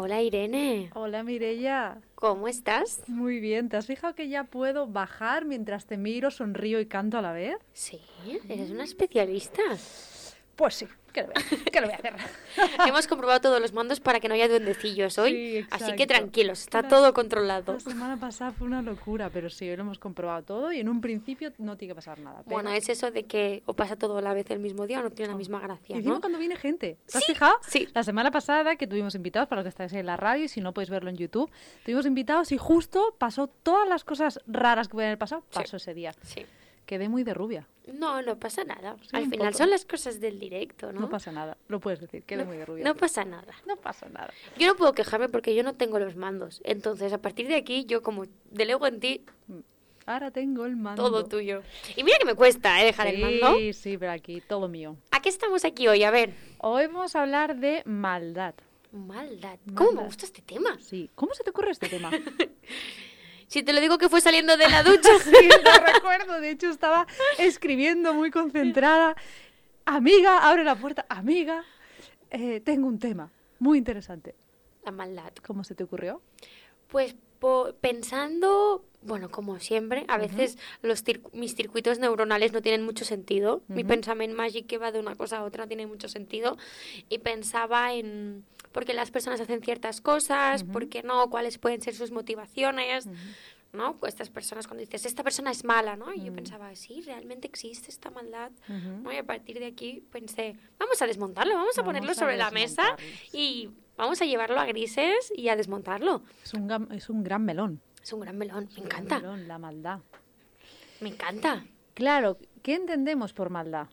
Hola Irene, Hola Mirella. ¿cómo estás? Muy bien, ¿te has fijado que ya puedo bajar mientras te miro, sonrío y canto a la vez? Sí, eres una especialista. Pues sí, ¿qué le voy a hacer? ¿Qué le voy a hacer? Hemos comprobado todos los mandos para que no haya duendecillos hoy, Sí, así que tranquilos, está La- todo controlado. La semana pasada fue una locura, pero sí, hoy lo hemos comprobado todo y en un principio no tiene que pasar nada. pero- Bueno, es eso de que o pasa todo a la vez el mismo día o no tiene la misma gracia, Y ¿no? cuando viene gente. ¿Te has Sí, fijado? sí. La semana pasada que tuvimos invitados, para los que estáis en la radio y si no podéis verlo en YouTube, tuvimos invitados y justo pasó todas las cosas raras que pueden haber pasado, Sí. pasó ese día. Sí. Quedé muy de rubia. No, no pasa nada. Sí, Al final poco. son las cosas del directo, ¿no? No, pasa nada, lo puedes decir, quedé No- muy de rubia. no pasa nada. No pasa nada. Yo no puedo quejarme porque yo no tengo los mandos. Entonces, a partir de aquí, yo como delego en ti Ahora tengo el mando. todo tuyo. Y mira que me cuesta, ¿eh? Dejar el mando. Sí, sí, pero aquí todo mío. ¿A qué estamos aquí hoy? A ver. Hoy vamos a hablar de maldad. Maldad. ¿Cómo me gusta este tema? Sí. ¿Cómo se te ocurre este tema? Si te lo digo que fue saliendo de la ducha. sí, lo recuerdo. De hecho, estaba escribiendo muy concentrada. Amiga, abre la puerta. Amiga, eh, tengo un tema muy interesante. la maldad. ¿Cómo se te ocurrió? Pues po- pensando, bueno, como siempre, a veces los cir- mis circuitos neuronales no tienen mucho sentido. Mi pensamiento mágico que va de una cosa a otra no tiene mucho sentido. Y pensaba en por qué las personas hacen ciertas cosas, Ujú. por qué no, cuáles pueden ser sus motivaciones. ¿no? Pues Estas personas cuando dices, esta persona es mala, ¿no? Y yo Mm. pensaba, sí, realmente existe esta maldad, Ujú. ¿no? Y a partir de aquí pensé, vamos a desmontarlo, vamos a Vamos ponerlo a sobre la mesa y vamos a llevarlo a grises y a desmontarlo. Es un, es un gran melón. Es un gran melón, me encanta, melón, la maldad. me encanta. Claro, ¿qué entendemos por maldad?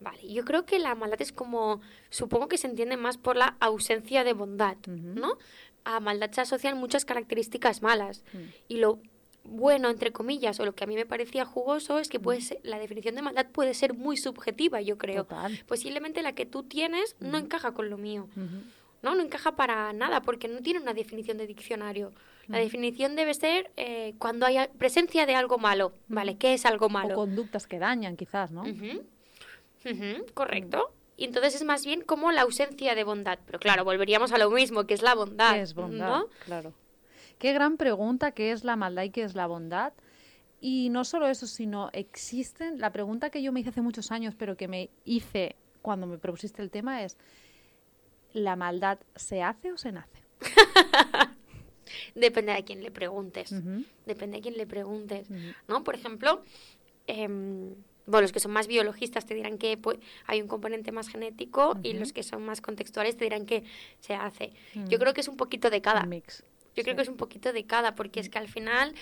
Vale, yo creo que la maldad es como, supongo que se entiende más por la ausencia de bondad, Ujú. ¿no? A maldad se asocian muchas características malas. Mm. Y lo bueno, entre comillas, o lo que a mí me parecía jugoso, es que puede ser- la definición de maldad puede ser muy subjetiva, yo creo. Total. Posiblemente la que tú tienes no encaja con lo mío. Ujú. No, no encaja para nada porque no tiene una definición de diccionario. La definición debe ser eh, cuando haya presencia de algo malo. ¿Vale? ¿Qué es algo O malo? conductas que dañan, quizás, ¿no? Correcto. Y entonces es más bien como la ausencia de bondad. Pero claro, volveríamos a lo mismo, que es la bondad. ¿Qué es bondad? ¿no? Claro. Qué gran pregunta, ¿qué es la maldad y qué es la bondad? Y no solo eso, sino existen, la pregunta que yo me hice hace muchos años, pero que me hice cuando me propusiste el tema es, ¿la maldad se hace o se nace? Depende de a quién le preguntes. Depende de quién le preguntes. ¿no? Por ejemplo, em, bueno, los que son más biologistas te dirán que pues, hay un componente más genético y los que son más contextuales te dirán que se hace. Yo Ujú. creo que es un poquito de cada. Mix. Yo creo que es un poquito de cada, porque es que al final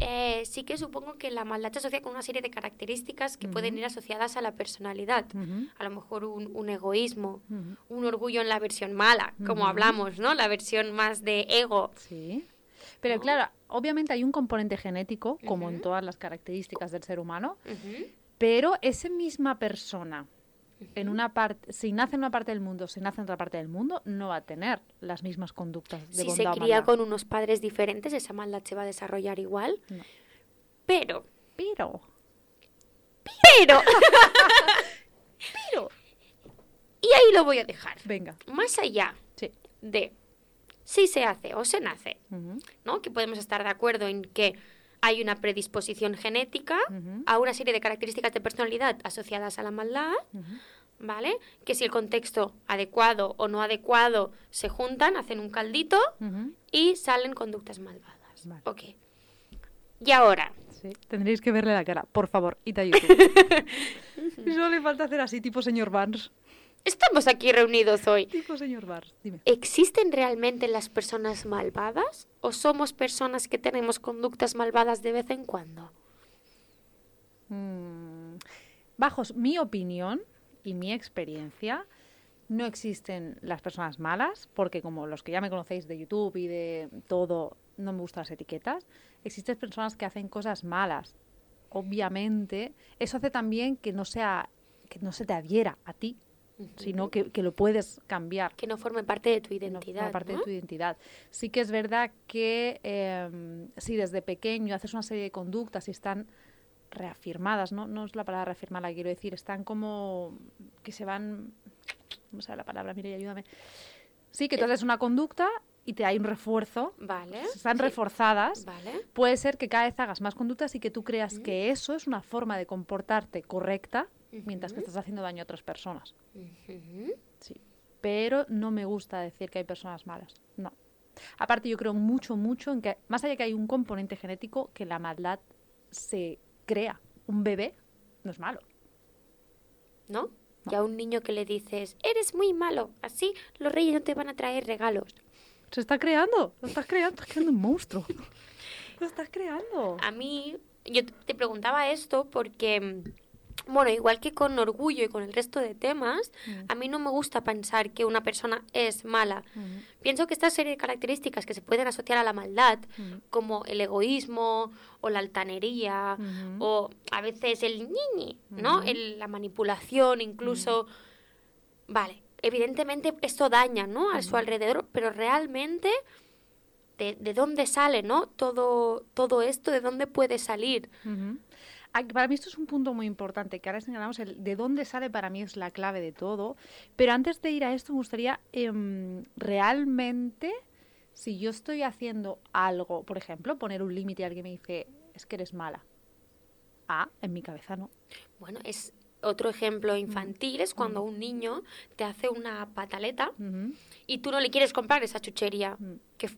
eh, sí que supongo que la maldad se asocia con una serie de características que pueden ir asociadas a la personalidad. A lo mejor un, un egoísmo, un orgullo en la versión mala, como hablamos, ¿no? La versión más de ego. Sí. Pero claro, obviamente hay un componente genético, como en todas las características del ser humano. Pero esa misma persona, en una parte, si nace en una parte del mundo, si nace en otra parte del mundo, no va a tener las mismas conductas de Si se cría con unos padres diferentes, esa maldad se va a desarrollar igual. No. Pero, Pero, pero, pero, y ahí lo voy a dejar. venga, Más allá sí. de si se hace o se nace, ¿no? Que podemos estar de acuerdo en que hay una predisposición genética a una serie de características de personalidad asociadas a la maldad. ¿vale? Que si el contexto adecuado o no adecuado se juntan, hacen un caldito y salen conductas malvadas. Vale. Ok. Y ahora, Sí, tendréis que verle la cara, por favor, id a YouTube. Solo le falta hacer así, tipo señor Barnes. Estamos aquí reunidos hoy. Tipo señor dime. ¿Existen realmente las personas malvadas o somos personas que tenemos conductas malvadas de vez en cuando? Mm, Bajo mi opinión y mi experiencia, no existen las personas malas, porque como los que ya me conocéis de YouTube y de todo, no me gustan las etiquetas. Existen personas que hacen cosas malas. Obviamente, eso hace también que no sea que no se te adhiera a ti, sino que, que lo puedes cambiar. Que no forme parte de tu no identidad. parte ¿no? de tu identidad. Sí que es verdad que eh, si desde pequeño haces una serie de conductas y están reafirmadas, ¿no? no es la palabra reafirmar la que quiero decir, están como que se van, ¿cómo se llama la palabra? Mire, ayúdame. Sí, que tú haces una conducta y te hay un refuerzo, Vale. están sí, reforzadas, Vale. puede ser que cada vez hagas más conductas y que tú creas que eso es una forma de comportarte correcta mientras que estás haciendo daño a otras personas. Sí. Pero no me gusta decir que hay personas malas. No. Aparte, yo creo mucho, mucho en que, más allá que hay un componente genético, que la maldad se crea. Un bebé no es malo. ¿No? Y a un niño que le dices, eres muy malo, así los reyes no te van a traer regalos. Se está creando, lo estás creando, estás creando un monstruo. Lo estás creando. A mí, yo te- te preguntaba esto porque, mm, bueno, igual que con orgullo y con el resto de temas, Mm. a mí no me gusta pensar que una persona es mala. Ujú, Pienso que esta serie de características que se pueden asociar a la maldad, ujú, como el egoísmo o la altanería ujú. o a veces el ñiñi, ¿no? Ujú. El- la manipulación, incluso. Vale, evidentemente esto daña, ¿no? A su alrededor, pero realmente de, de dónde sale, ¿no? Todo, todo esto, de dónde puede salir. Para mí esto es un punto muy importante, que ahora señalamos el de dónde sale para mí es la clave de todo. Pero antes de ir a esto me gustaría em, realmente, si yo estoy haciendo algo, por ejemplo, poner un límite y alguien me dice, es que eres mala. Ah, en mi cabeza no. Bueno, es otro ejemplo infantil, es cuando un niño te hace una pataleta y tú no le quieres comprar esa chuchería. Cua-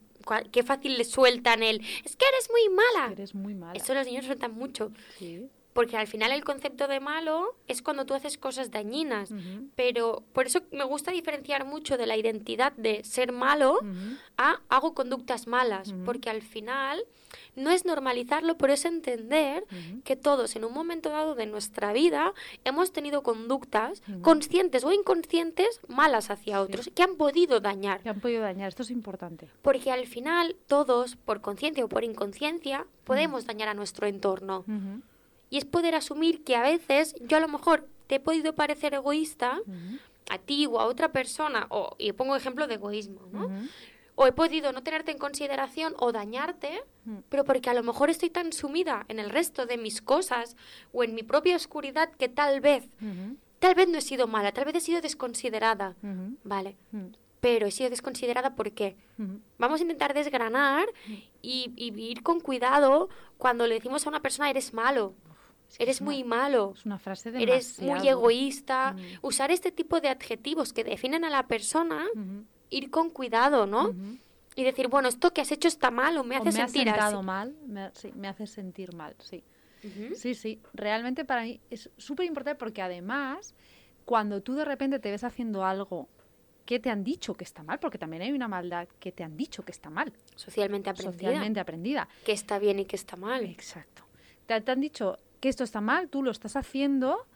qué fácil le sueltan el, es que eres muy mala. Eres muy mala. Eso los niños sueltan mucho. Sí. Porque al final el concepto de malo es cuando tú haces cosas dañinas. Pero por eso me gusta diferenciar mucho de la identidad de ser malo a hago conductas malas. Porque al final no es normalizarlo, pero es entender que todos en un momento dado de nuestra vida hemos tenido conductas conscientes o inconscientes malas hacia otros que han podido dañar. Te han podido dañar, esto es importante. Porque al final todos, por conciencia o por inconsciencia, podemos dañar a nuestro entorno. Y es poder asumir que a veces yo a lo mejor te he podido parecer egoísta a ti o a otra persona, o, y pongo ejemplo de egoísmo, ¿no? O he podido no tenerte en consideración o dañarte, pero porque a lo mejor estoy tan sumida en el resto de mis cosas o en mi propia oscuridad que tal vez, tal vez no he sido mala, tal vez he sido desconsiderada. Vale, pero he sido desconsiderada ¿por qué? Ujú. Vamos a intentar desgranar y, y ir con cuidado cuando le decimos a una persona eres malo, Eres una- muy malo. Es una frase de Eres muy egoísta. Mm. Usar este tipo de adjetivos que definen a la persona, ir con cuidado, ¿no? Y decir, bueno, esto que has hecho está mal o me O hace me ha sentir así. mal, me, sí, me hace sentir mal, sí. Sí, sí, realmente para mí es súper importante porque además, cuando tú de repente te ves haciendo algo que te han dicho que está mal, porque también hay una maldad que te han dicho que está mal, Socialmente aprendida. socialmente aprendida. Que está bien y que está mal. Exacto. Te, te han dicho que esto está mal, tú lo estás haciendo,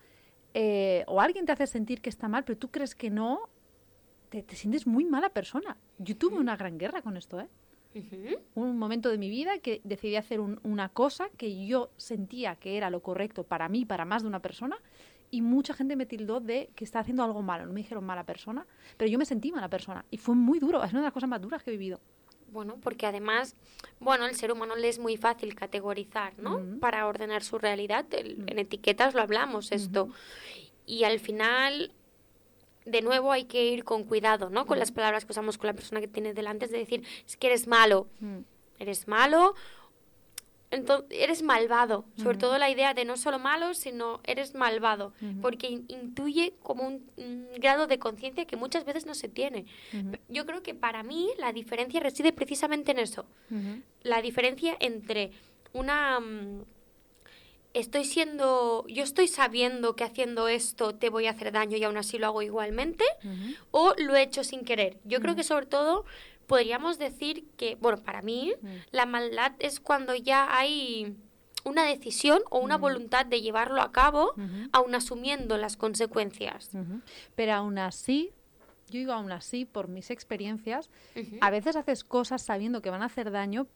eh, o alguien te hace sentir que está mal, pero tú crees que no, te, te sientes muy mala persona. Yo tuve una gran guerra con esto, ¿eh? Un momento de mi vida que decidí hacer un- una cosa que yo sentía que era lo correcto para mí, para más de una persona, y mucha gente me tildó de que estaba haciendo algo malo. No me dijeron mala persona, pero yo me sentí mala persona. Y fue muy duro, es una de las cosas más duras que he vivido. Bueno, porque además, bueno, el ser humano le es muy fácil categorizar, ¿no? Para ordenar su realidad. El-. En etiquetas lo hablamos esto. Y al final, de nuevo, hay que ir con cuidado, ¿no? Con las palabras que usamos con la persona que tienes delante. Es de decir, es que eres malo. Eres malo. Entonces, eres malvado. Sobre todo la idea de no solo malo, sino eres malvado. Porque in- intuye como un, un grado de conciencia que muchas veces no se tiene. Yo creo que para mí la diferencia reside precisamente en eso. La diferencia entre una... mm, Estoy siendo... Yo estoy sabiendo que haciendo esto te voy a hacer daño y aún así lo hago igualmente. O lo he hecho sin querer. Yo creo que sobre todo podríamos decir que, bueno, para mí Mm. la maldad es cuando ya hay una decisión o una Ujú. voluntad de llevarlo a cabo, ujú, aún asumiendo las consecuencias. Pero aún así, yo digo aún así, por mis experiencias, a veces haces cosas sabiendo que van a hacer daño,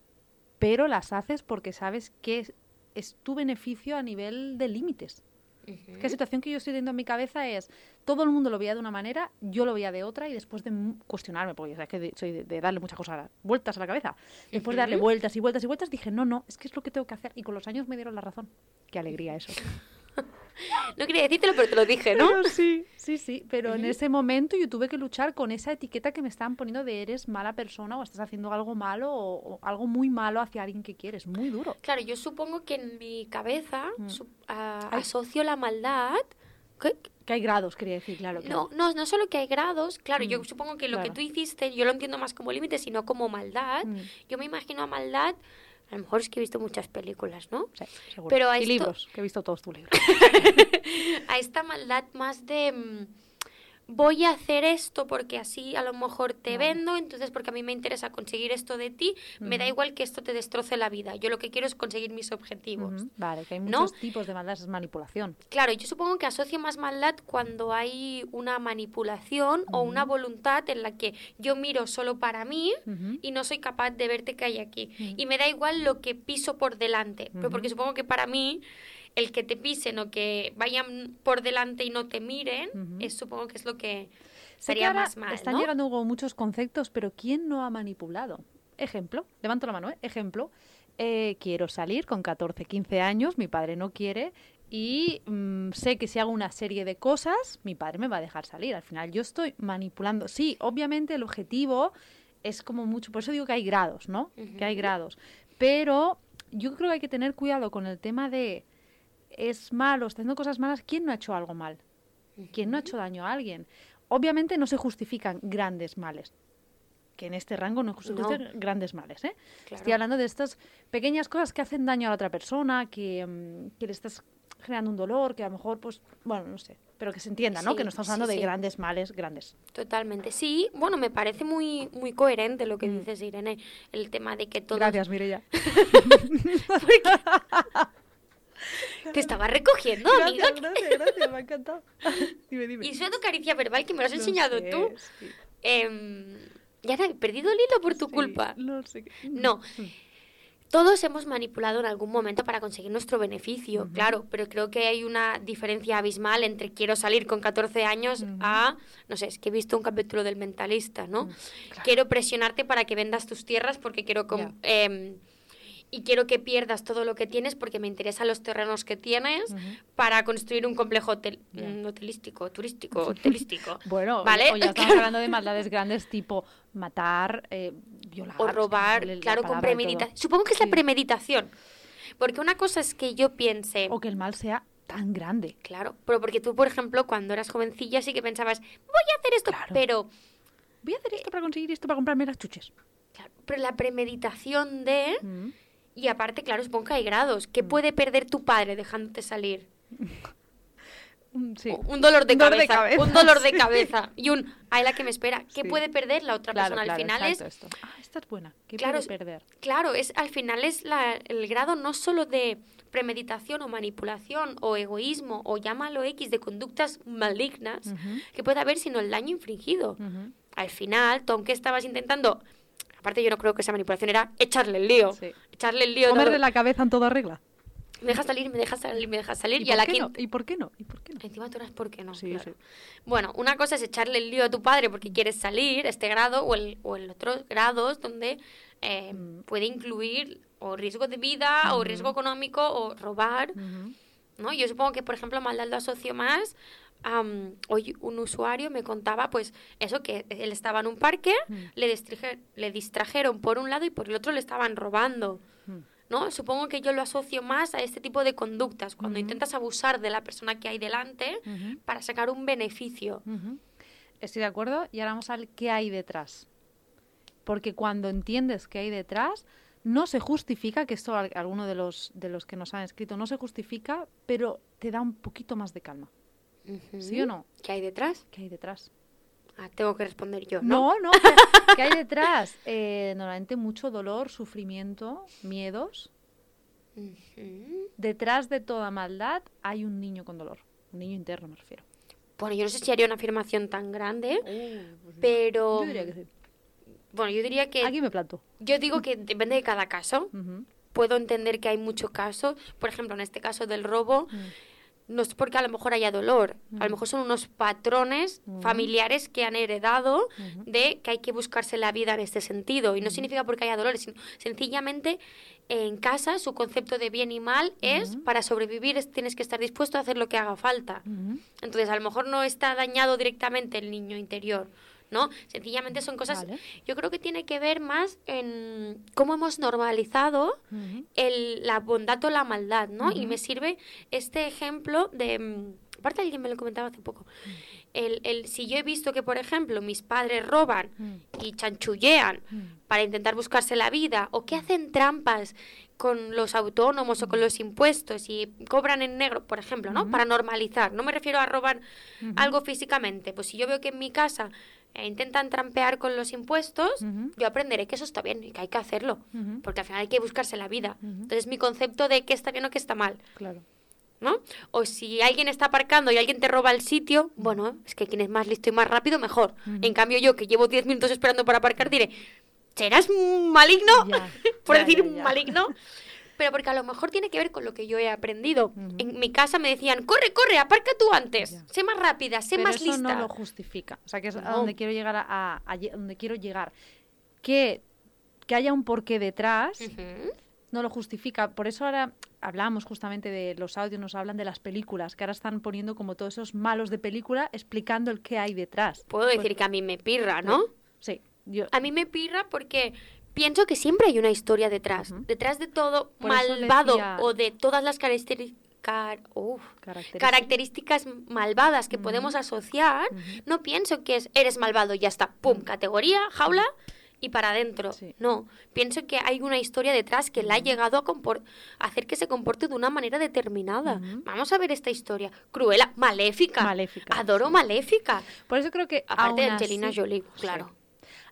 pero las haces porque sabes que es, es tu beneficio a nivel de límites. Que la situación que yo estoy teniendo en mi cabeza es, todo el mundo lo veía de una manera, yo lo veía de otra, y después de cuestionarme, porque ya sabes que de- soy de, de darle muchas cosas, vueltas a la cabeza, después de darle vueltas y vueltas y vueltas, dije, no, no, es que es lo que tengo que hacer. Y con los años me dieron la razón. Qué alegría eso. no quería decírtelo, pero te lo dije, ¿no? Pero sí, sí, sí. Pero en ese momento yo tuve que luchar con esa etiqueta que me estaban poniendo de eres mala persona o estás haciendo algo malo o, o algo muy malo hacia alguien que quieres. Muy duro. Claro, yo supongo que en mi cabeza Mm. su- asocio la maldad. ¿Qué? Que hay grados, quería decir, claro. No, claro. no, no solo que hay grados, claro, yo Mm, supongo que lo que tú hiciste, yo lo entiendo más como límite, sino como maldad. Mm, Yo me imagino a maldad, a lo mejor es que he visto muchas películas, ¿no? sí, seguro. Pero a y esto- libros, que he visto todos tus libros. a esta maldad más de mm, voy a hacer esto porque así a lo mejor te Vale. vendo, entonces porque a mí me interesa conseguir esto de ti, me da igual que esto te destroce la vida. Yo lo que quiero es conseguir mis objetivos. Vale, que hay ¿No? muchos tipos de maldad, es manipulación. Claro, yo supongo que asocio más maldad cuando hay una manipulación o una voluntad en la que yo miro solo para mí y no soy capaz de verte que hay aquí. Y me da igual lo que piso por delante, pero porque supongo que para mí el que te pisen o que vayan por delante y no te miren, es, supongo que es lo que sería ahora más mal, Están ¿no? llegando como muchos conceptos, pero ¿quién no ha manipulado? Ejemplo, levanto la mano, ¿eh? Ejemplo, eh, quiero salir con 14, 15 años, mi padre no quiere y mm, sé que si hago una serie de cosas, mi padre me va a dejar salir. Al final yo estoy manipulando. Sí, obviamente el objetivo es como mucho, por eso digo que hay grados, ¿no? Que hay grados. Pero yo creo que hay que tener cuidado con el tema de es malo, está haciendo cosas malas, ¿quién no ha hecho algo mal? ¿Quién no ha hecho daño a alguien? Obviamente no se justifican grandes males. Que en este rango no se No. justifican grandes males, ¿eh? Claro. Estoy hablando de estas pequeñas cosas que hacen daño a la otra persona, que, mm, que le estás generando un dolor, que a lo mejor, pues, bueno, no sé, pero que se entienda, ¿no? Sí, que no estamos sí, hablando de sí. grandes males, grandes. Totalmente. Sí, bueno, me parece muy, muy coherente lo que Mm. dices, Irene, el tema de que todo... Gracias, Mireya. Te estaba recogiendo, amiga. gracias, gracias, me ha encantado. dime, dime. Y tu caricia verbal que me lo has enseñado sé, tú. sí, Em, ya he perdido el hilo por tu sí, culpa. No sé. qué- No. Todos hemos manipulado en algún momento para conseguir nuestro beneficio, claro, pero creo que hay una diferencia abismal entre quiero salir con 14 años a, no sé, es que he visto un capítulo del mentalista, ¿no? Mm, claro. Quiero presionarte para que vendas tus tierras porque quiero... y quiero que pierdas todo lo que tienes porque me interesan los terrenos que tienes para construir un complejo hotel- mm, hotelístico, turístico, hotelístico. Bueno, ¿Vale? o ya estamos hablando de maldades grandes tipo matar, eh, violar. o robar, la claro, con premeditación. Supongo que es Sí. la premeditación. Porque una cosa es que yo piense, O que el mal sea tan grande. claro, pero porque tú, por ejemplo, cuando eras jovencilla sí que pensabas, voy a hacer esto, Claro. pero, Voy a hacer esto para conseguir esto, para comprarme las chuches. claro, pero la premeditación de... Mm. Y aparte, claro, supongo que hay grados. ¿Qué puede perder tu padre dejándote salir? Mm, Sí. Un dolor de Un dolor de cabeza. Un dolor de sí. cabeza. Y un, ay, la que me espera. ¿Qué Sí. puede perder la otra Claro, persona? claro, al final es, esto. Ah, esta es buena. ¿Qué Claro, puede perder? claro, es al final es la- el grado no solo de premeditación o manipulación o egoísmo o llámalo X de conductas malignas que puede haber, sino el daño infringido. Al final, tú aunque estabas intentando, aparte yo no creo que esa manipulación era echarle el lío. Sí. Echarle el lío. Comerle la cabeza en toda regla. Me dejas salir, me dejas salir, me dejas salir. ¿Y, Y, a por la qué no? ¿Y por qué no? ¿Y por qué no? Encima tú eras por qué no. Sí, claro. sí. Bueno, una cosa es echarle el lío a tu padre porque quieres salir, este grado, o el, o el otro grados donde eh, Mm. puede incluir o riesgo de vida, o Ujú. riesgo económico, o robar. ¿no? Yo supongo que, por ejemplo, maldad lo asocio más. am, hoy un usuario me contaba, pues, eso, que él estaba en un parque, Mm. le, le distrajeron por un lado y por el otro le estaban robando. ¿No? Supongo que yo lo asocio más a este tipo de conductas, cuando intentas abusar de la persona que hay delante para sacar un beneficio. Estoy de acuerdo. Y ahora vamos al qué hay detrás. Porque cuando entiendes qué hay detrás, no se justifica, que esto al- alguno de los, de los que nos han escrito no se justifica, pero te da un poquito más de calma. ¿Sí o no? ¿Qué hay detrás? ¿Qué hay detrás? Ah, tengo que responder yo, ¿no? No, no. ¿Qué, qué hay detrás? Eh, normalmente mucho dolor, sufrimiento, miedos. Detrás de toda maldad hay un niño con dolor. Un niño interno, me refiero. Bueno, yo no sé si haría una afirmación tan grande, pero... Yo diría que sí. Bueno, yo diría que... Aquí me planto. Yo digo que depende de cada caso. Puedo entender que hay muchos casos. Por ejemplo, en este caso del robo, Mm. No es porque a lo mejor haya dolor, a lo mejor son unos patrones familiares que han heredado de que hay que buscarse la vida en este sentido. Y no significa porque haya dolor, sino sencillamente en casa su concepto de bien y mal es para sobrevivir es- tienes que estar dispuesto a hacer lo que haga falta. Entonces a lo mejor no está dañado directamente el niño interior. ¿No? Sencillamente son cosas, Vale. yo creo que tiene que ver más en cómo hemos normalizado el, la bondad o la maldad, ¿no? Y me sirve este ejemplo de... mm, Aparte alguien me lo comentaba hace poco. El, el, si yo he visto que, por ejemplo, mis padres roban y chanchullean para intentar buscarse la vida o que hacen trampas con los autónomos o con los impuestos y cobran en negro, por ejemplo, ¿no? Para normalizar. No me refiero a robar algo físicamente. Pues si yo veo que en mi casa eh, intentan trampear con los impuestos, yo aprenderé que eso está bien y que hay que hacerlo. Porque al final hay que buscarse la vida. Entonces mi concepto de qué está bien o qué está mal, Claro. ¿no? O si alguien está aparcando y alguien te roba el sitio, bueno, es que quien es más listo y más rápido, mejor. En cambio yo, que llevo 10 minutos esperando para aparcar, diré, ¿serás maligno? Ya, Por ya, decir ya. maligno. Pero porque a lo mejor tiene que ver con lo que yo he aprendido. En mi casa me decían, corre, corre, aparca tú antes. Sé más rápida, sé Pero más eso lista. no lo justifica. O sea, que es a donde quiero llegar a, a- a lle- donde quiero llegar. Que, que haya un porqué detrás no lo justifica. Por eso ahora hablamos justamente de los audios, nos hablan de las películas, que ahora están poniendo como todos esos malos de película explicando el qué hay detrás. Puedo decir que a mí me pirra, ¿no? Sí, yo A mí me pirra porque pienso que siempre hay una historia detrás. Detrás de todo Por malvado decía- o de todas las características característica- características malvadas que podemos asociar, no pienso que es eres malvado y ya está, pum, categoría, jaula y para adentro. Sí. No, pienso que hay una historia detrás que la ha llegado a hacer que se comporte de una manera determinada. Vamos a ver esta historia. Cruela, maléfica. Maléfica, Adoro sí. maléfica. Por eso creo que Aparte de Angelina así- Jolie, Sí.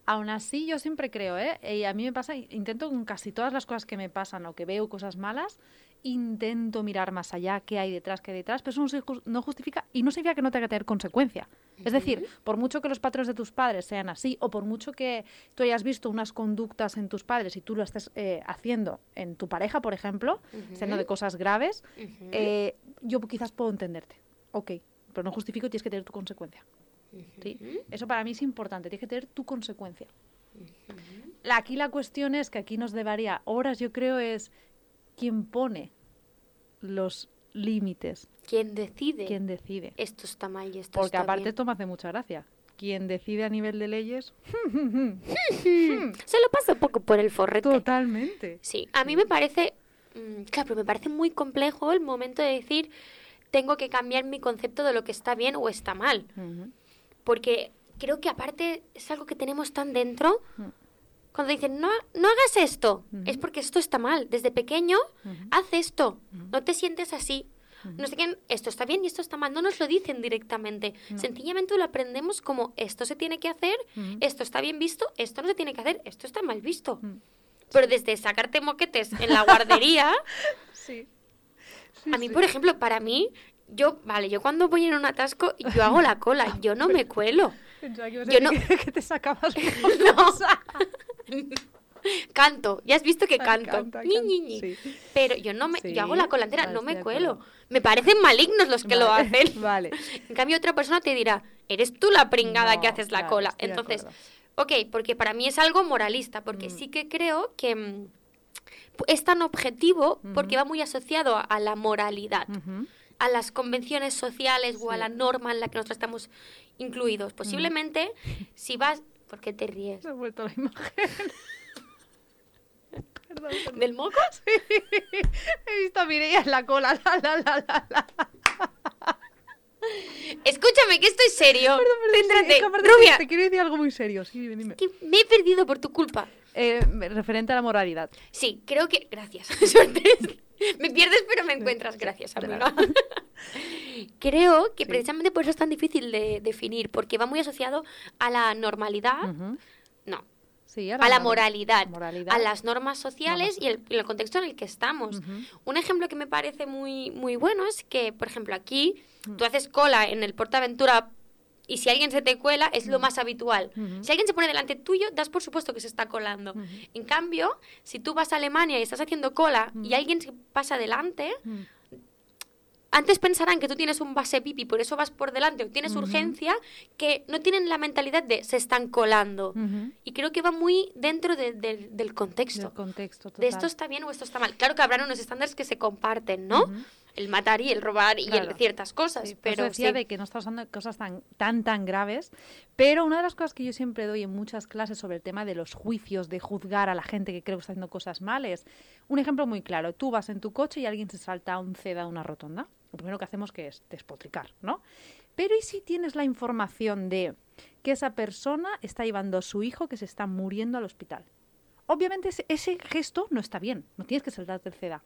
Aún así, yo siempre creo, ¿eh? Y a mí me pasa, intento con casi todas las cosas que me pasan o que veo cosas malas, intento mirar más allá, qué hay detrás, qué hay detrás, pero eso no justifica y no significa que no tenga que tener consecuencia. Es decir, por mucho que los patrones de tus padres sean así, o por mucho que tú hayas visto unas conductas en tus padres y tú lo estés eh, haciendo en tu pareja, por ejemplo, siendo de cosas graves, eh, yo quizás puedo entenderte. Ok, pero no justifico y tienes que tener tu consecuencia. ¿Sí? Eso para mí es importante, tienes que tener tu consecuencia. La- aquí la cuestión es que aquí nos llevaría horas, yo creo, es quién pone los límites, ¿Quién decide? quién decide. Esto está mal y esto Porque está aparte bien. esto me hace mucha gracia. Quien decide a nivel de leyes, Se lo pasa un poco por el forrete. totalmente. Sí, a mí me parece, mm, claro, pero me parece muy complejo el momento de decir tengo que cambiar mi concepto de lo que está bien o está mal. Ujú. Porque creo que aparte es algo que tenemos tan dentro. Mm. Cuando dicen, no, no hagas esto, es porque esto está mal. Desde pequeño, haz esto, no te sientes así. No sé qué, esto está bien y esto está mal. No nos lo dicen directamente. Sencillamente lo aprendemos como esto se tiene que hacer, esto está bien visto, esto no se tiene que hacer, esto está mal visto. Pero desde sacarte moquetes en la guardería, Sí. a mí, por ejemplo, para mí, yo, vale, yo cuando voy en un atasco, yo hago la cola, yo no me cuelo. Yo no- que te sacabas No. Canto, ya has visto que canto. canta, ñi, ñi. sí. Pero yo no me, Sí, yo hago la cola entera, no me cuelo. acuerdo. Me parecen malignos los que lo hacen. Vale. En cambio, otra persona te dirá, eres tú la pringada No, que haces la claro, cola. Entonces, ok, porque para mí es algo moralista, porque Mm. sí que creo que mm, es tan objetivo porque va muy asociado a, a la moralidad. A las convenciones sociales o a Sí. la norma en la que nosotros estamos incluidos. Posiblemente, si vas... ¿Por qué te ríes? Ha vuelto la imagen. Perdón, perdón. ¿Del moco? He visto a Mireia en la cola. La, la, la, la, la. Escúchame, que estoy serio. Perdón, perdón, Céntrate. aparte Rubia, Te quiero decir algo muy serio. Sí, dime, dime. que me he perdido por tu culpa. Eh, referente a la moralidad. Sí, creo que... Gracias. Suerte. me pierdes, pero me encuentras. Gracias, amiga. creo que Sí. precisamente por eso es tan difícil de definir, porque va muy asociado a la normalidad, no, Sí, a la moral- moralidad, moralidad. a las normas sociales y el, y el contexto en el que estamos. Un ejemplo que me parece muy, muy bueno es que, por ejemplo, aquí Mm. tú haces cola en el Portaventura y si alguien se te cuela es lo más habitual. Ujú. Si alguien se pone delante tuyo, das por supuesto que se está colando. Ujú. En cambio, si tú vas a Alemania y estás haciendo cola y alguien se pasa delante, antes pensarán que tú tienes un base pipi, por eso vas por delante o tienes urgencia, que no tienen la mentalidad de se están colando. Ujú. Y creo que va muy dentro de- del- del contexto. Del contexto de total. esto está bien o esto está mal. Claro que habrán unos estándares que se comparten, ¿no? El matar y el robar y Claro. el ciertas cosas. Sí, pero decía sí. de que no estamos hablando de cosas tan, tan, tan graves. Pero una de las cosas que yo siempre doy en muchas clases sobre el tema de los juicios, de juzgar a la gente que creo que está haciendo cosas mal es un ejemplo muy claro. Tú vas en tu coche y alguien se salta un ceda a una rotonda. Lo primero que hacemos que es despotricar, ¿no? Pero ¿y si tienes la información de que esa persona está llevando a su hijo que se está muriendo al hospital? Obviamente ese, ese gesto no está bien, no tienes que saltarte el ceda,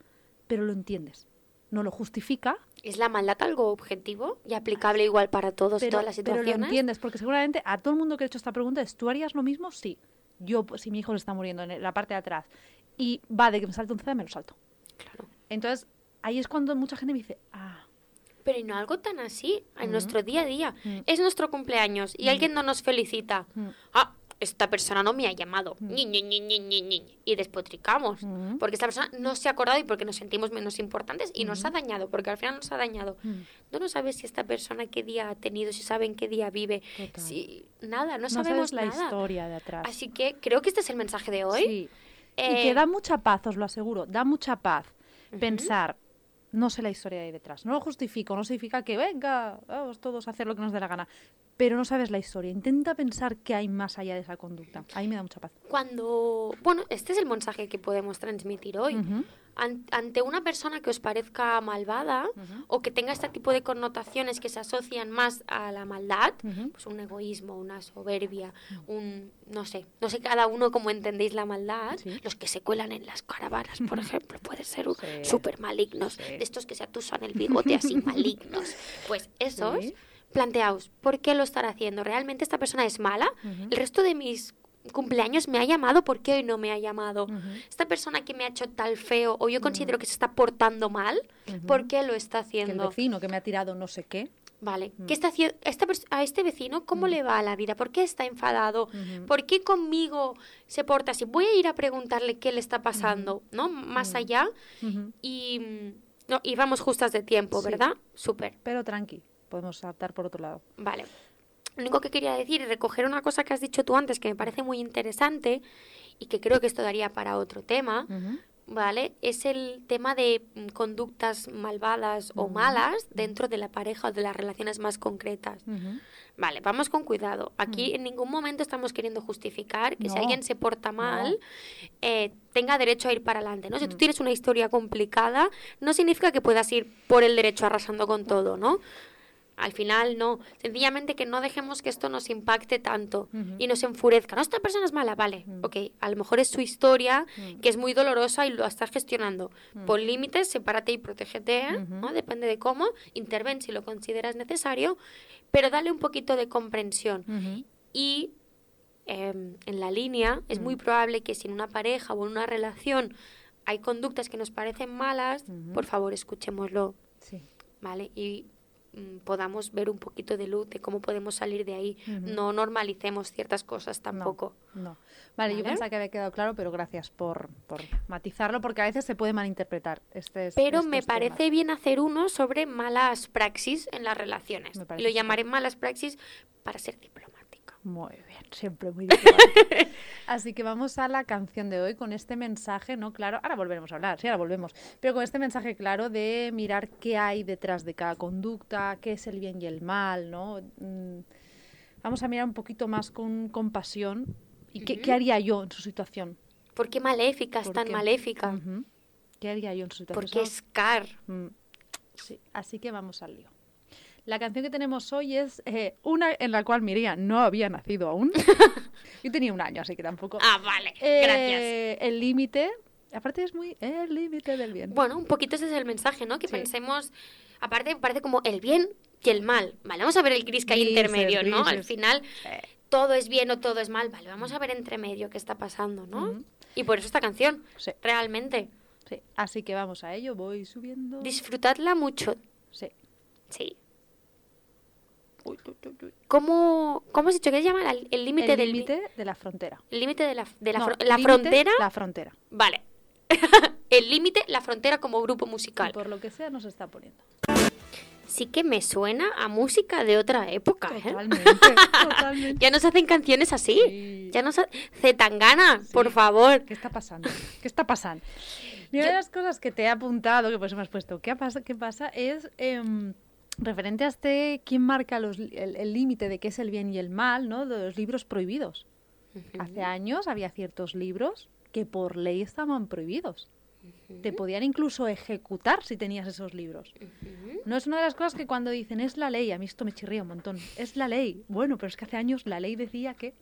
pero lo entiendes. No lo justifica, ¿Es la maldad algo objetivo y aplicable igual para todos, pero, todas las pero situaciones? lo entiendes, porque seguramente a todo el mundo que ha hecho esta pregunta es, ¿tú harías lo mismo? Sí. Yo, pues, si mi hijo se está muriendo en la parte de atrás y va de que me salte un ceda, me lo salto. Claro. Entonces, ahí es cuando mucha gente me dice, ah, Pero y no algo tan así, en Mm. nuestro día a día. Mm. Es nuestro cumpleaños y Mm. alguien no nos felicita. Ah, esta persona no me ha llamado. Mm. Ñi, Ñi, Ñi. Y despotricamos. Mm. Porque esta persona no se ha acordado y porque nos sentimos menos importantes y nos Mm. ha dañado, porque al final nos ha dañado. mm, Tú no sabes si esta persona qué día ha tenido, si sabe en qué día vive. Total. Si, nada, no, no sabemos la nada. historia de atrás. Así que creo que este es el mensaje de hoy. Sí. Y Eh, que da mucha paz, os lo aseguro, da mucha paz pensar, no sé la historia de ahí detrás, no lo justifico, no significa que venga, vamos todos a hacer lo que nos dé la gana, pero no sabes la historia, intenta pensar qué hay más allá de esa conducta, ahí me da mucha paz. Cuando, bueno, este es el mensaje que podemos transmitir hoy. An- ante una persona que os parezca malvada o que tenga este tipo de connotaciones que se asocian más a la maldad, Ujú. pues un egoísmo, una soberbia, un no sé, no sé cada uno cómo entendéis la maldad, Sí. los que se cuelan en las caravanas, por ejemplo, pueden ser Sí. súper malignos, Sí. de estos que se atusan el bigote así malignos. Pues esos. Planteaos, ¿por qué lo estará haciendo? ¿Realmente esta persona es mala? El resto de mis cumpleaños me ha llamado, ¿por qué hoy no me ha llamado? Esta persona que me ha hecho tal feo o yo considero que se está portando mal. ¿por qué lo está Que el haciendo? vecino que me ha tirado no sé qué. Vale, Mm. ¿qué está haciendo esta a este vecino cómo le va a la vida? ¿Por qué está enfadado? ¿Por qué conmigo se porta así? Voy a ir a preguntarle qué le está pasando, ¿no? Más Mm. allá y mm, no, y vamos justas de tiempo. ¿verdad? Súper. Pero tranqui, podemos adaptar por otro lado. Vale. Lo único que quería decir y recoger una cosa que has dicho tú antes que me parece muy interesante y que creo que esto daría para otro tema, Ujú. ¿vale? Es el tema de mm, conductas malvadas o Ujú. malas dentro de la pareja o de las relaciones más concretas. Ujú. Vale, vamos con cuidado. Aquí en ningún momento estamos queriendo justificar que si No. alguien se porta No. mal, eh, tenga derecho a ir para adelante, ¿no? Si tú Mm. tienes una historia complicada, no significa que puedas ir por el derecho arrasando con todo, ¿no? Al final, no. Sencillamente que no dejemos que esto nos impacte tanto y nos enfurezca. No, esta persona es mala, vale. Mm. Ok, a lo mejor es su historia, que es muy dolorosa y lo está gestionando. Pon límites, sepárate y protégete, ¿eh? ¿no? Depende de cómo. Interven si lo consideras necesario, pero dale un poquito de comprensión. Y em, en la línea es muy probable que si en una pareja o en una relación hay conductas que nos parecen malas, por favor escuchémoslo, Sí. ¿vale? Y podamos ver un poquito de luz de cómo podemos salir de ahí. No normalicemos ciertas cosas tampoco. No. Vale, yo pensaba que había quedado claro, pero gracias por, por matizarlo, porque a veces se puede malinterpretar. Este es- Pero estos me temas. parece bien hacer uno sobre malas praxis en las relaciones. Y lo llamaré malas praxis para ser diplomática. Muy bien, siempre muy diplomática. Así que vamos a la canción de hoy con este mensaje, ¿no? Claro, ahora volveremos a hablar, sí, ahora volvemos. Pero con este mensaje claro de mirar qué hay detrás de cada conducta, qué es el bien y el mal, ¿no? Mm, Vamos a mirar un poquito más con compasión y qué, haría yo en su situación. ¿Por qué maléfica es ¿Por tan qué? maléfica? ¿Qué haría yo en su situación? ¿Por qué Eso- es car? Mm, Sí, así que vamos al lío. La canción que tenemos hoy es eh, una en la cual Miriam no había nacido aún. Yo tenía un año, así que tampoco. Ah, vale. Eh, Gracias. El límite, aparte es muy el límite del bien. Bueno, un poquito ese es el mensaje, ¿no? Que Sí. pensemos, aparte parece como el bien y el mal. Vale, vamos a ver el gris que hay Grises, intermedio, ¿no? Al final Eh, todo es bien o todo es mal. Vale, vamos a ver entre medio qué está pasando, ¿no? Y por eso esta canción, sí, realmente. sí. Así que vamos a ello, voy subiendo. Disfrutadla mucho. Sí. Sí. Uy, uy, uy, uy. ¿Cómo, cómo has dicho que se llama? El límite El del... límite de la frontera. El límite de la, de la, No, la frontera. La frontera. Vale. el límite, la frontera como grupo Y musical. por lo que sea nos está poniendo. sí que me suena a música de otra época, ¿eh? Totalmente, totalmente. Ya no se hacen canciones así. Sí. Ya no se... Zetangana, por favor. ¿Qué está pasando? ¿Qué está pasando? Y una de las cosas que te he apuntado, que por eso me has puesto, ¿qué pasa? ¿Qué pasa? Es em, referente a este, ¿quién marca los el límite de qué es el bien y el mal, ¿no? De los libros prohibidos. Hace años había ciertos libros que por ley estaban prohibidos. Te podían incluso ejecutar si tenías esos libros. No es una de las cosas que cuando dicen es la ley, a mí esto me chirría un montón. Es la ley. Bueno, pero es que hace años la ley decía que...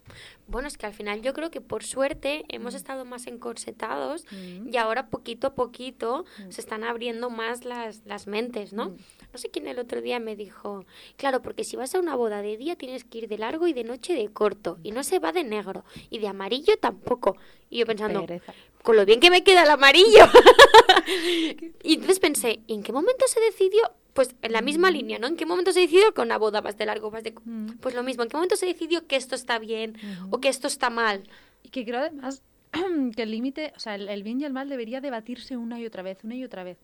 Bueno, es que al final yo creo que por suerte hemos estado más encorsetados Mm. y ahora poquito a poquito se están abriendo más las, las mentes, ¿no? Mm. No sé quién el otro día me dijo, claro, porque si vas a una boda de día tienes que ir de largo y de noche de corto y no se va de negro y de amarillo tampoco. Y yo pensando, Pereza. Con lo bien que me queda el amarillo. y entonces pensé, ¿y en qué momento se decidió? Pues en la misma línea, ¿no? ¿En qué momento se decidió que una boda vas de largo, vas de... Mm. Pues lo mismo, ¿en qué momento se decidió que esto está bien o que esto está mal? Y que creo además que el límite, o sea, el, el bien y el mal debería debatirse una y otra vez, una y otra vez.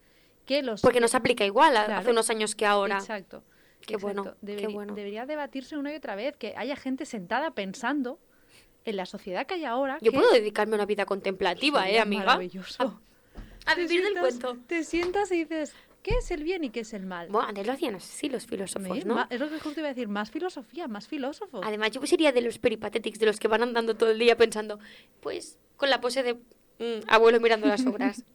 Que los Porque no se aplica igual a- Claro. hace unos años que ahora. Exacto. Qué bueno, qué bueno. Debería debatirse una y otra vez, que haya gente sentada pensando en la sociedad que hay ahora. Yo que puedo dedicarme a una vida contemplativa, ¿eh, amiga? Maravilloso. A Te vivir del sientas- cuento. Te sientas y dices, ¿qué es el bien y qué es el mal? Bueno, antes lo hacían así los filósofos. ¿no? Es lo que justo iba a decir, más filosofía, más filósofos. Además, yo sería de los peripatetics, de los que van andando todo el día pensando, pues, con la pose de mm, abuelo mirando las obras.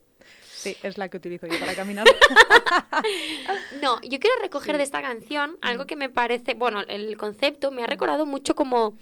Sí, es la que utilizo yo para caminar. No, yo quiero recoger de esta canción algo que me parece, bueno, el concepto me ha recordado mucho como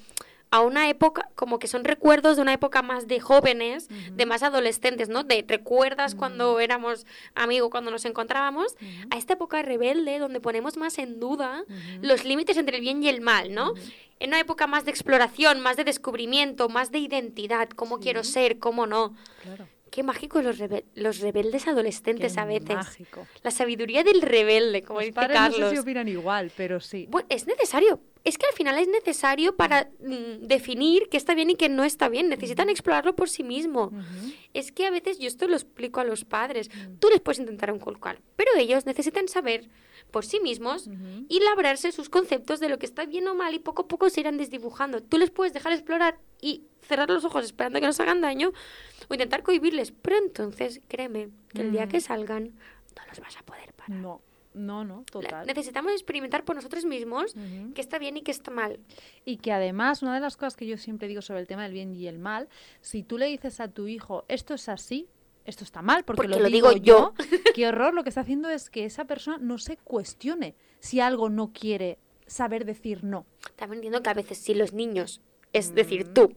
a una época, como que son recuerdos de una época más de jóvenes, de más adolescentes, ¿no? De recuerdas cuando éramos amigos, cuando nos encontrábamos, a esta época rebelde donde ponemos más en duda los límites entre el bien y el mal, ¿no? En una época más de exploración, más de descubrimiento, más de identidad, cómo quiero ser, cómo no. claro. Qué mágicos los, los rebeldes adolescentes Qué a veces. mágico. La sabiduría del rebelde, como dice padres Carlos. no sé si opinan igual, pero sí. Bueno, es necesario. Es que al final es necesario para mm, definir qué está bien y qué no está bien. Necesitan explorarlo por sí mismo. Es que a veces yo esto lo explico a los padres. Mm. Tú les puedes intentar inculcar, pero ellos necesitan saber por sí mismos y labrarse sus conceptos de lo que está bien o mal y poco a poco se irán desdibujando. Tú les puedes dejar explorar y cerrar los ojos esperando que no se hagan daño o intentar cohibirles, pero entonces créeme que el día que salgan no los vas a poder parar. No, no, no, total. Necesitamos experimentar por nosotros mismos Ujú. qué está bien y qué está mal. Y que además, una de las cosas que yo siempre digo sobre el tema del bien y el mal, si tú le dices a tu hijo, esto es así, esto está mal, porque, Porque lo, lo digo, digo yo, qué horror, lo que está haciendo es que esa persona no se cuestione si algo no quiere saber decir no. También entiendo que a veces si los niños, es decir, tú,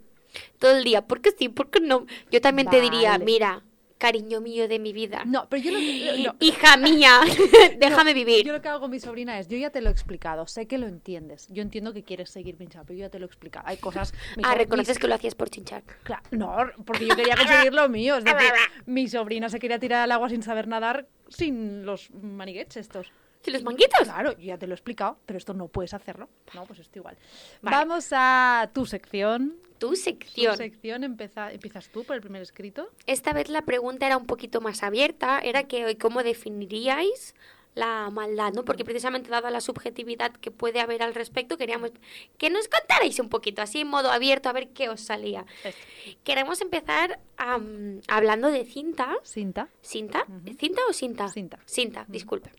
todo el día, ¿por qué sí? ¿Por qué no? Yo también te diría, mira, cariño mío de mi vida, No, pero yo lo, no, hija mía, déjame vivir. Yo lo que hago con mi sobrina es, yo ya te lo he explicado, sé que lo entiendes, yo entiendo que quieres seguir pinchando, pero yo ya te lo he explicado. Hay cosas... Ah, so- reconoces mis- que lo hacías por chinchar. Cla- no, porque yo quería conseguir lo mío. Es decir, mi sobrina se quería tirar al agua sin saber nadar sin los maniguetes estos. ¿Y los manguitos? Claro, yo ya te lo he explicado, pero esto no puedes hacerlo. No, pues esto igual. Vale. Vamos a tu sección. Tu Tu sección. sección empeza- empiezas tú por el primer escrito. Esta vez la pregunta era un poquito más abierta, era que hoy cómo definiríais la maldad, ¿no? Porque precisamente dada la subjetividad que puede haber al respecto, queríamos que nos contarais un poquito, así en modo abierto, a ver qué os salía. Esto. Queremos empezar am, hablando de cinta. Cinta. ¿Cinta? ¿Cinta o cinta? Cinta. Cinta, disculpe.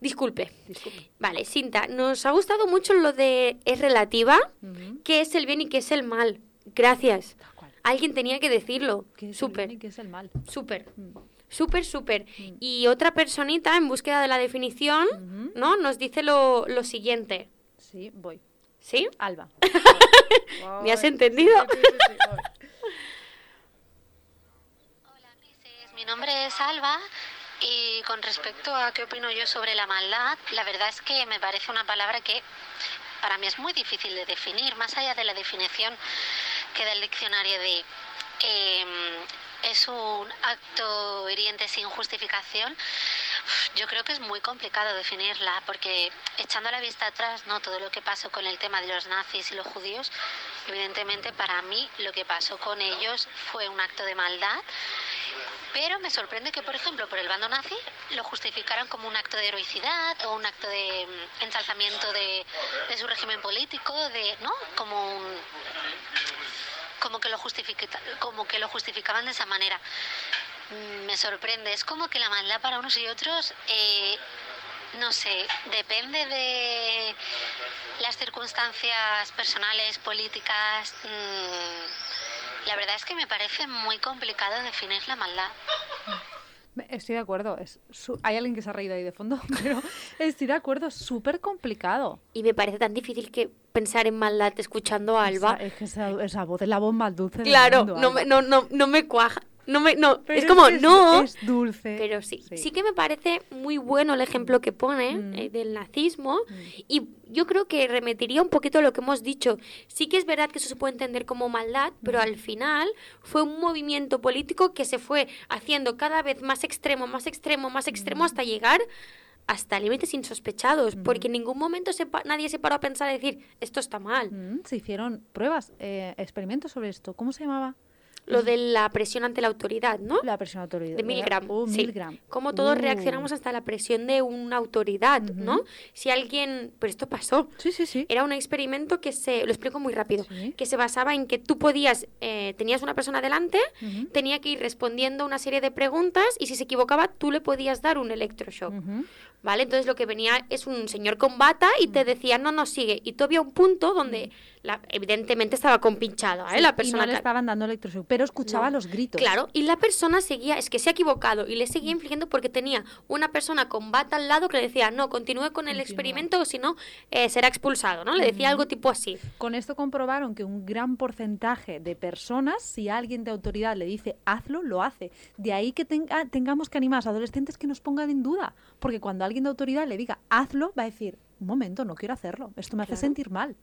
Disculpe. disculpe. Vale, cinta. Nos ha gustado mucho lo de es relativa, Ujú. qué es el bien y qué es el mal. Gracias. Alguien tenía que decirlo. ¿Qué es el Súper. bien y qué es el mal? Súper. Mm. Súper, súper. Y otra personita, en búsqueda de la definición. ¿no? Nos dice lo, lo siguiente. Sí, voy. ¿Sí? Alba. ¿Me has entendido? Sí, sí, sí, voy. Hola, Crisis. Mi nombre es Alba y con respecto a qué opino yo sobre la maldad, la verdad es que me parece una palabra que para mí es muy difícil de definir, más allá de la definición que da el diccionario de em, es un acto hiriente sin justificación. Yo creo que es muy complicado definirla porque echando la vista atrás, no todo lo que pasó con el tema de los nazis y los judíos, evidentemente para mí lo que pasó con ellos fue un acto de maldad Pero me sorprende que, por ejemplo, por el bando nazi lo justificaran como un acto de heroicidad o un acto de mm, ensalzamiento de, de su régimen político, de, ¿no? Como un, como que lo como que lo justificaban de esa manera. Mm, Me sorprende. Es como que la maldad para unos y otros, eh, no sé, depende de las circunstancias personales, políticas. mm, la verdad es que me parece muy complicado definir la maldad. Estoy de acuerdo. Es su- Hay alguien que se ha reído ahí de fondo, pero estoy de acuerdo. Es súper complicado. Y me parece tan difícil que pensar en maldad escuchando a Alba. Esa, es que esa, esa voz es la voz más dulce del Claro, mundo, no me, no, no, no me cuaja. No me, no, Pero es como, no. Es dulce. Pero sí, sí, que me parece muy bueno el ejemplo que pone Mm. eh, del nazismo y yo creo que remitiría un poquito a lo que hemos dicho. Sí que es verdad que eso se puede entender como maldad, pero al final fue un movimiento político que se fue haciendo cada vez más extremo, más extremo, más extremo hasta llegar hasta límites insospechados, porque en ningún momento se pa- nadie se paró a pensar y decir, esto está mal. Mm, se hicieron pruebas, eh, experimentos sobre esto. ¿Cómo se llamaba? Lo de la presión ante la autoridad, ¿no? La presión autoridad. De Milgram. Uh, sí. Milgram. Como todos Uh. reaccionamos hasta la presión de una autoridad, ¿no? Si alguien. Pero esto pasó. Sí, sí, sí. Era un experimento que se. Lo explico muy rápido. Sí. Que se basaba en que tú podías. eh, tenías una persona delante, Ujú. tenía que ir respondiendo una serie de preguntas y si se equivocaba, tú le podías dar un electroshock. Ujú. ¿Vale? Entonces lo que venía es un señor con bata y te decía, no, no, sigue. Y tú había un punto donde, la, evidentemente, estaba compinchada, ¿eh? Sí, la y persona no le estaban dando electroshock, pero escuchaba no. los gritos. Claro, y la persona seguía, es que se ha equivocado y le seguía infligiendo porque tenía una persona con bata al lado que le decía, no, continúe con el Continúa. experimento o si no, eh, será expulsado, ¿no? Le decía algo tipo así. Con esto comprobaron que un gran porcentaje de personas, si alguien de autoridad le dice hazlo, lo hace. De ahí que tenga- tengamos que animar a los adolescentes que nos pongan en duda. Porque cuando alguien de autoridad le diga hazlo, va a decir, un momento, no quiero hacerlo. Esto me hace sentir mal.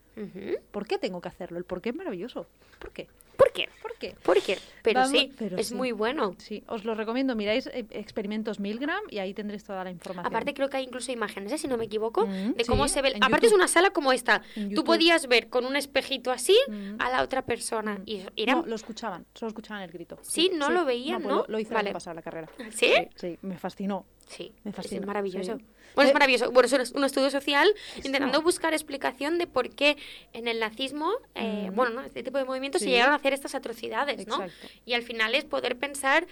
¿Por qué tengo que hacerlo? El por qué es maravilloso. ¿Por qué? ¿Por qué? ¿Por qué? ¿Por qué? Pero Vamos- sí, pero es sí. muy bueno. Sí, os lo recomiendo. Miráis eh, experimentos Milgram y ahí tendréis toda la información. Aparte creo que hay incluso imágenes, ¿eh? si no me equivoco, Mm, de cómo sí, se ve. Aparte es una sala como esta. Tú podías ver con un espejito así Mm. a la otra persona. Y era... No, lo escuchaban, solo escuchaban el grito. Sí, no lo veían, pues ¿no? Lo, lo hice Vale. en la carrera. ¿Sí? Sí, me fascinó. Sí, Me es fascina, maravilloso. Bueno, Eh, es maravilloso. Bueno, es un estudio social intentando buscar explicación de por qué en el nazismo, eh, Mm. bueno, ¿no? este tipo de movimientos se llegaron a hacer estas atrocidades, ¿no? Exacto. Y al final es poder pensar,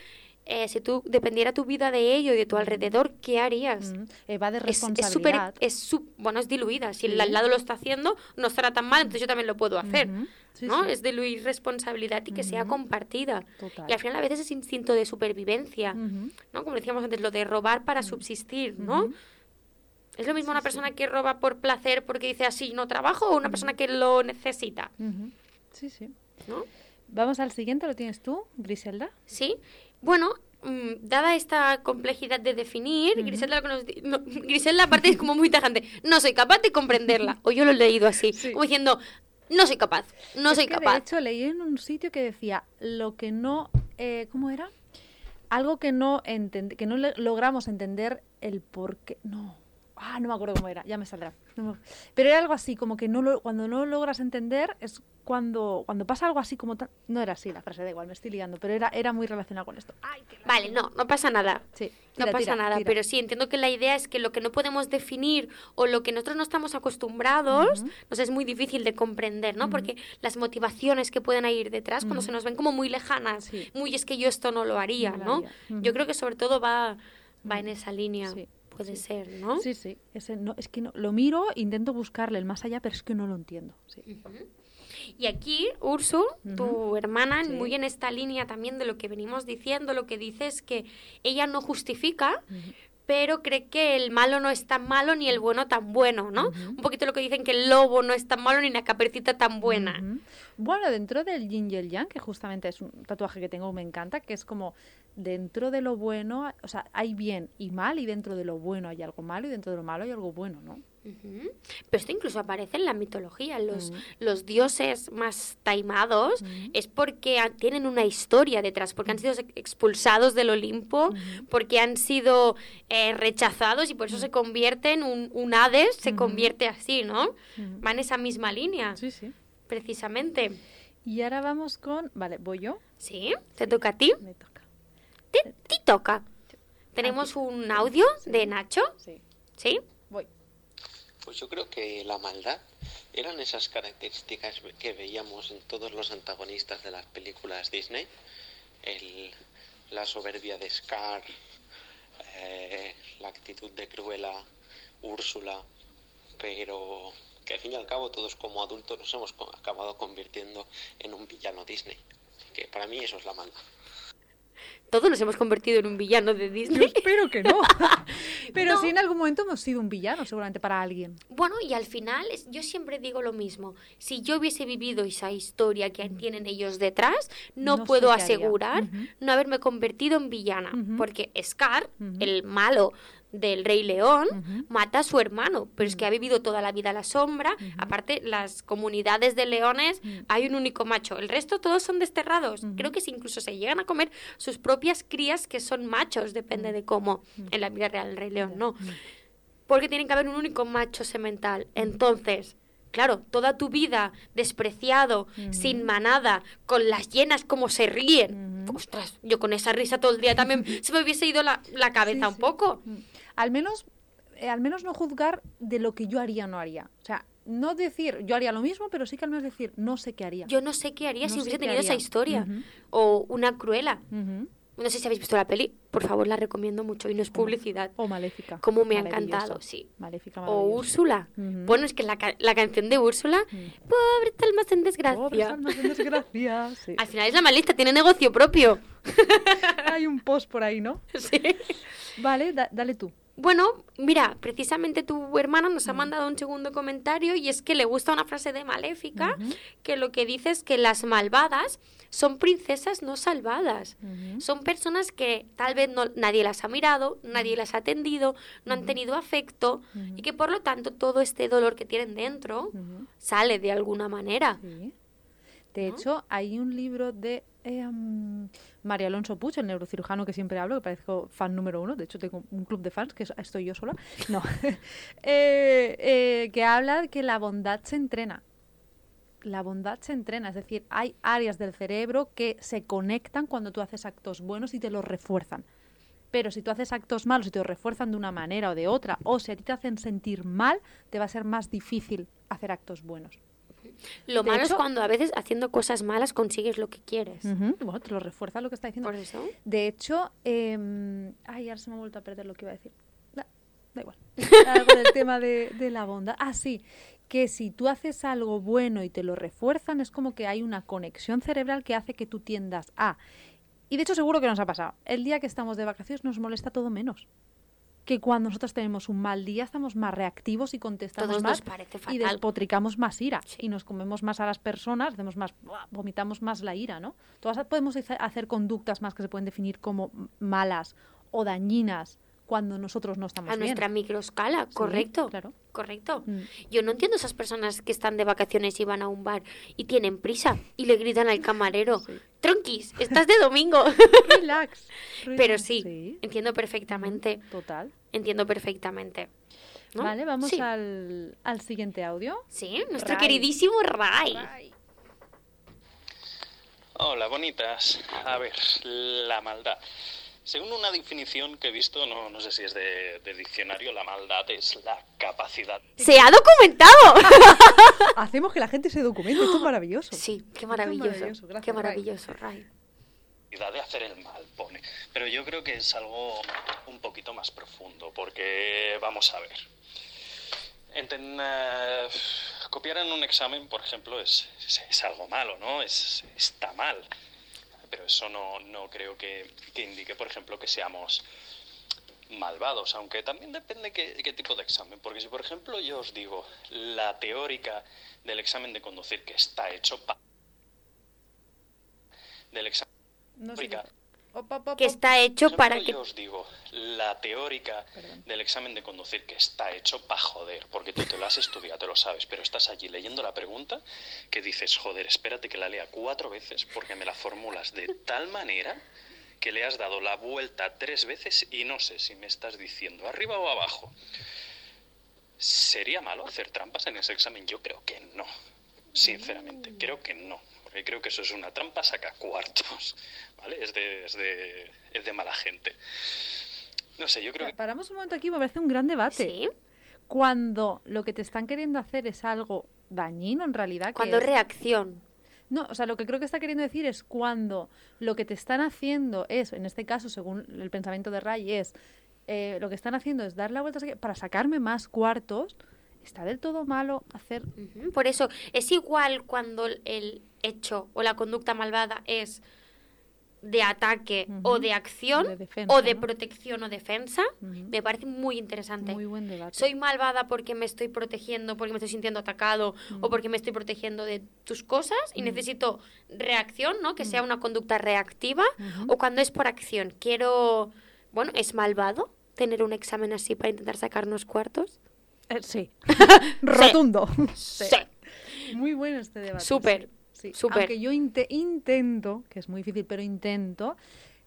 eh, si tú dependiera tu vida de ello y de tu alrededor, ¿qué harías? Mm, eh, va de Es, es responsabilidad. es su- bueno, es diluida. Si el al lado lo está haciendo, no estará tan mal, entonces yo también lo puedo hacer. Sí, ¿no? sí. Es diluir responsabilidad y que sea compartida. Total. Y al final a veces es instinto de supervivencia. ¿no? Como decíamos antes, lo de robar para subsistir, ¿no? ¿Es lo mismo una persona que roba por placer porque dice así no trabajo o una persona que lo necesita? Sí, sí. ¿No? Vamos al siguiente, ¿lo tienes tú, Griselda? Sí. Bueno, mm, dada esta complejidad de definir, Griselda, lo que nos no, Griselda aparte es como muy tajante. No soy capaz de comprenderla. O yo lo he leído así, Sí. como diciendo, no soy capaz, no Es soy que, capaz. De hecho, leí en un sitio que decía lo que no. eh, ¿Cómo era? Algo que no, que no logramos entender el por qué. No. Ah, no me acuerdo cómo era, ya me saldrá. No me- Pero era algo así, como que no lo, cuando no lo logras entender es cuando, cuando pasa algo así como tan... No era así la frase, da igual, me estoy liando, pero era, era muy relacionado con esto. Ay, qué Vale, no, no pasa nada. Sí, No pasa tira, nada, tira. pero sí, entiendo que la idea es que lo que no podemos definir o lo que nosotros no estamos acostumbrados nos es muy difícil de comprender, ¿no? Porque las motivaciones que pueden ir detrás, cuando se nos ven como muy lejanas, Sí. muy es que yo esto no lo haría, No. Yo creo que sobre todo va, va en esa línea, Sí, puede ser, ¿no? Sí, sí. Ese no, es que no, lo miro, intento buscarle el más allá, pero es que no lo entiendo. Sí. Y aquí, Ursu, tu hermana, Sí. muy en esta línea también de lo que venimos diciendo, lo que dice es que ella no justifica, pero cree que el malo no es tan malo ni el bueno tan bueno, ¿no? Un poquito lo que dicen que el lobo no es tan malo ni la capercita tan buena. Bueno, dentro del yin y el yang, que justamente es un tatuaje que tengo, me encanta, que es como dentro de lo bueno, o sea, hay bien y mal, y dentro de lo bueno hay algo malo, y dentro de lo malo hay algo bueno, ¿no? Pero esto incluso aparece en la mitología. Los, los dioses más taimados es porque tienen una historia detrás, porque han sido ex- expulsados del Olimpo, porque han sido eh, rechazados y por eso se convierten, un, un Hades se convierte así, ¿no? Va en esa misma línea, Sí, sí. precisamente. Y ahora vamos con, vale, voy yo, ¿Sí? ¿Te toca a ti? me toca. Te, te toca. Tenemos un audio de Nacho, Sí. ¿sí? Voy. Pues yo creo que la maldad eran esas características que veíamos en todos los antagonistas de las películas Disney. El- la soberbia de Scar, eh, la actitud de Cruella, Úrsula, pero que al fin y al cabo todos como adultos nos hemos acabado convirtiendo en un villano Disney. Así que para mí eso es la maldad. Todos nos hemos convertido en un villano de Yo Disney. espero que no. Pero No. sí en algún momento hemos sido un villano, seguramente para alguien. Bueno, y al final, yo siempre digo lo mismo. Si yo hubiese vivido esa historia que tienen ellos detrás, no, puedo asegurar no haberme convertido en villana. Porque Scar, el malo del Rey León, mata a su hermano, pero es que ha vivido toda la vida a la sombra. Aparte, las comunidades de leones hay un único macho. El resto todos son desterrados. Creo que si incluso se llegan a comer sus propias crías que son machos, depende de cómo. En la vida real, el Rey León no. Porque tiene que haber un único macho semental. Entonces, claro, toda tu vida despreciado, sin manada, con las llenas como se ríen. Ostras, yo con esa risa todo el día también se me hubiese ido la, la cabeza un sí. poco. Al menos, eh, al menos no juzgar de lo que yo haría o no haría. O sea, no decir yo haría lo mismo, pero sí que al menos decir no sé qué haría. Yo no sé qué haría No si hubiese tenido esa historia. O una cruela. No sé si habéis visto la peli. Por favor, la recomiendo mucho y no es publicidad. O Maléfica. Como me ha encantado, sí. Maléfica, O. Úrsula. Bueno, es que la, ca- la canción de Úrsula, pobre Talmas en desgracia. Almas en desgracia. Sí. Al final es la malista, tiene negocio propio. Hay un post por ahí, ¿no? Sí. Vale, da- dale tú. Bueno, mira, precisamente tu hermana nos ha mandado un segundo comentario y es que le gusta una frase de Maléfica que lo que dice es que las malvadas son princesas no salvadas. Son personas que tal vez no, nadie las ha mirado, nadie las ha atendido, no han tenido afecto y que por lo tanto todo este dolor que tienen dentro sale de alguna manera. Sí. De hecho, hay un libro de eh, um, María Alonso Puig, el neurocirujano que siempre hablo, que parezco fan número uno. De hecho, tengo un club de fans, que es- estoy yo sola. No. Eh, eh, que habla de que la bondad se entrena. La bondad se entrena, es decir, hay áreas del cerebro que se conectan cuando tú haces actos buenos y te los refuerzan. Pero si tú haces actos malos y te los refuerzan de una manera o de otra, o si a ti te hacen sentir mal, te va a ser más difícil hacer actos buenos. Lo De malo es cuando a veces haciendo cosas malas consigues lo que quieres. Bueno, te lo refuerza lo que está diciendo. Por eso. De hecho, eh, ay, ahora se me ha vuelto a perder lo que iba a decir. Da, da igual. Con el tema de, de la bondad. Ah, sí, que si tú haces algo bueno y te lo refuerzan, es como que hay una conexión cerebral que hace que tú tiendas a. Y de hecho, seguro que nos ha pasado. El día que estamos de vacaciones nos molesta todo menos. Que cuando nosotros tenemos un mal día estamos más reactivos y contestamos Todos más y despotricamos más ira Sí. y nos comemos más a las personas, hacemos más, vomitamos más la ira, ¿no? Todas podemos hacer- conductas más que se pueden definir como malas o dañinas cuando nosotros no estamos A bien. nuestra microescala, Sí, correcto. claro. Correcto. Mm. Yo no entiendo esas personas que están de vacaciones y van a un bar y tienen prisa y le gritan al camarero, Sí. tronquis, estás de domingo. Relax. Pero sí, entiendo perfectamente, Total. entiendo perfectamente. ¿no? Vale, vamos sí. al, al siguiente audio. Sí, nuestro Ray. queridísimo Ray. Hola, bonitas. A ver, la maldad. Según una definición que he visto, no, no sé si es de, de diccionario, la maldad es la capacidad ¡Se ha documentado! Hacemos que la gente se documente, esto es maravilloso. sí, qué Esto es maravilloso. maravilloso, gracias, qué Ray. maravilloso, Ray. de hacer el mal, pone. Pero yo creo que es algo un poquito más profundo, porque vamos a ver. Enten- eh, copiar en un examen, por ejemplo, es, es, es algo malo, ¿no? Es, está mal. Pero eso no, no creo que, que indique, por ejemplo, que seamos malvados, aunque también depende qué, qué tipo de examen. Porque si, por ejemplo, yo os digo la teórica del examen de conducir que está hecho pa- del examen No Que está hecho para que... yo os digo, la teórica del examen de conducir que está hecho para joder, porque tú te lo has estudiado, te lo sabes, pero estás allí leyendo la pregunta que dices, joder, espérate que la lea cuatro veces porque me la formulas de tal manera que le has dado la vuelta tres veces y no sé si me estás diciendo arriba o abajo. ¿Sería malo hacer trampas en ese examen? Yo creo que no. Sinceramente, creo que no. Porque creo que eso es una trampa saca cuartos, ¿vale? Es de, es de, es de mala gente. No sé, yo creo que... Paramos un momento aquí, me parece un gran debate. Sí. Cuando lo que te están queriendo hacer es algo dañino en realidad. Cuando es- reacción. No, o sea, lo que creo que está queriendo decir es cuando lo que te están haciendo es, en este caso, según el pensamiento de Ray, es eh, lo que están haciendo es dar la vuelta para sacarme más cuartos. ¿Está del todo malo hacer Por eso, es igual cuando el hecho o la conducta malvada es de ataque o de acción de defensa, o de ¿no? protección o defensa, me parece muy interesante. muy buen debate? Soy malvada porque me estoy protegiendo, porque me estoy sintiendo atacado o porque me estoy protegiendo de tus cosas y necesito reacción, ¿no? Que sea una conducta reactiva o cuando es por acción. Quiero, bueno, es malvado tener un examen así para intentar sacarnos cuartos. Eh, sí. Rotundo. Sí. Sí. Muy bueno este debate. Súper, sí. Sí. Aunque yo inte- intento, que es muy difícil, pero intento,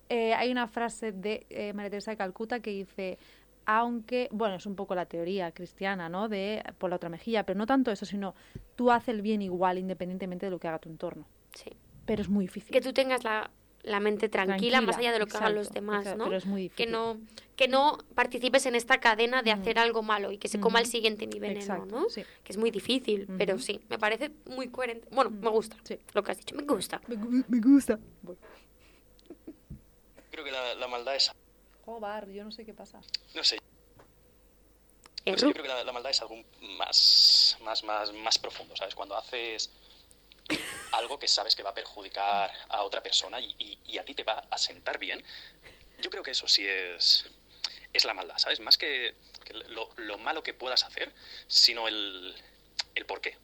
eh, hay una frase de eh, María Teresa de Calcuta que dice, aunque, bueno, es un poco la teoría cristiana, ¿no? De por la otra mejilla, pero no tanto eso, sino tú haces el bien igual independientemente de lo que haga tu entorno. Sí. Pero es muy difícil. Que tú tengas la, la mente tranquila, más allá de lo que hagan los demás, exacto, ¿no? pero es muy que no que no participes en esta cadena de hacer algo malo y que se coma el siguiente mi veneno, Exacto, ¿no? sí. Que es muy difícil, pero sí, me parece muy coherente. Bueno, me gusta Sí. lo que has dicho, me gusta. Me, me gusta. Creo que la, la maldad es... Oh, Bar, yo no sé qué pasa. No sé, no sé, yo Ru- creo que la, la maldad es algo más, más, más, más profundo, ¿sabes? Cuando haces algo que sabes que va a perjudicar a otra persona y, a ti te va a sentar bien, yo creo que eso sí es, es la maldad, ¿sabes? Más que, lo, lo malo que puedas hacer, sino el, el por qué.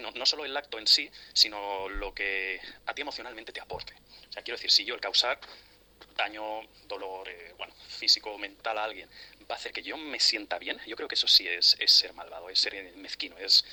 No, no solo el acto en sí, sino lo que a ti emocionalmente te aporte. O sea, quiero decir, si yo el causar daño, dolor, eh, bueno, físico mental a alguien, va a hacer que yo me sienta bien, yo creo que eso sí es, es ser malvado, es ser mezquino, es,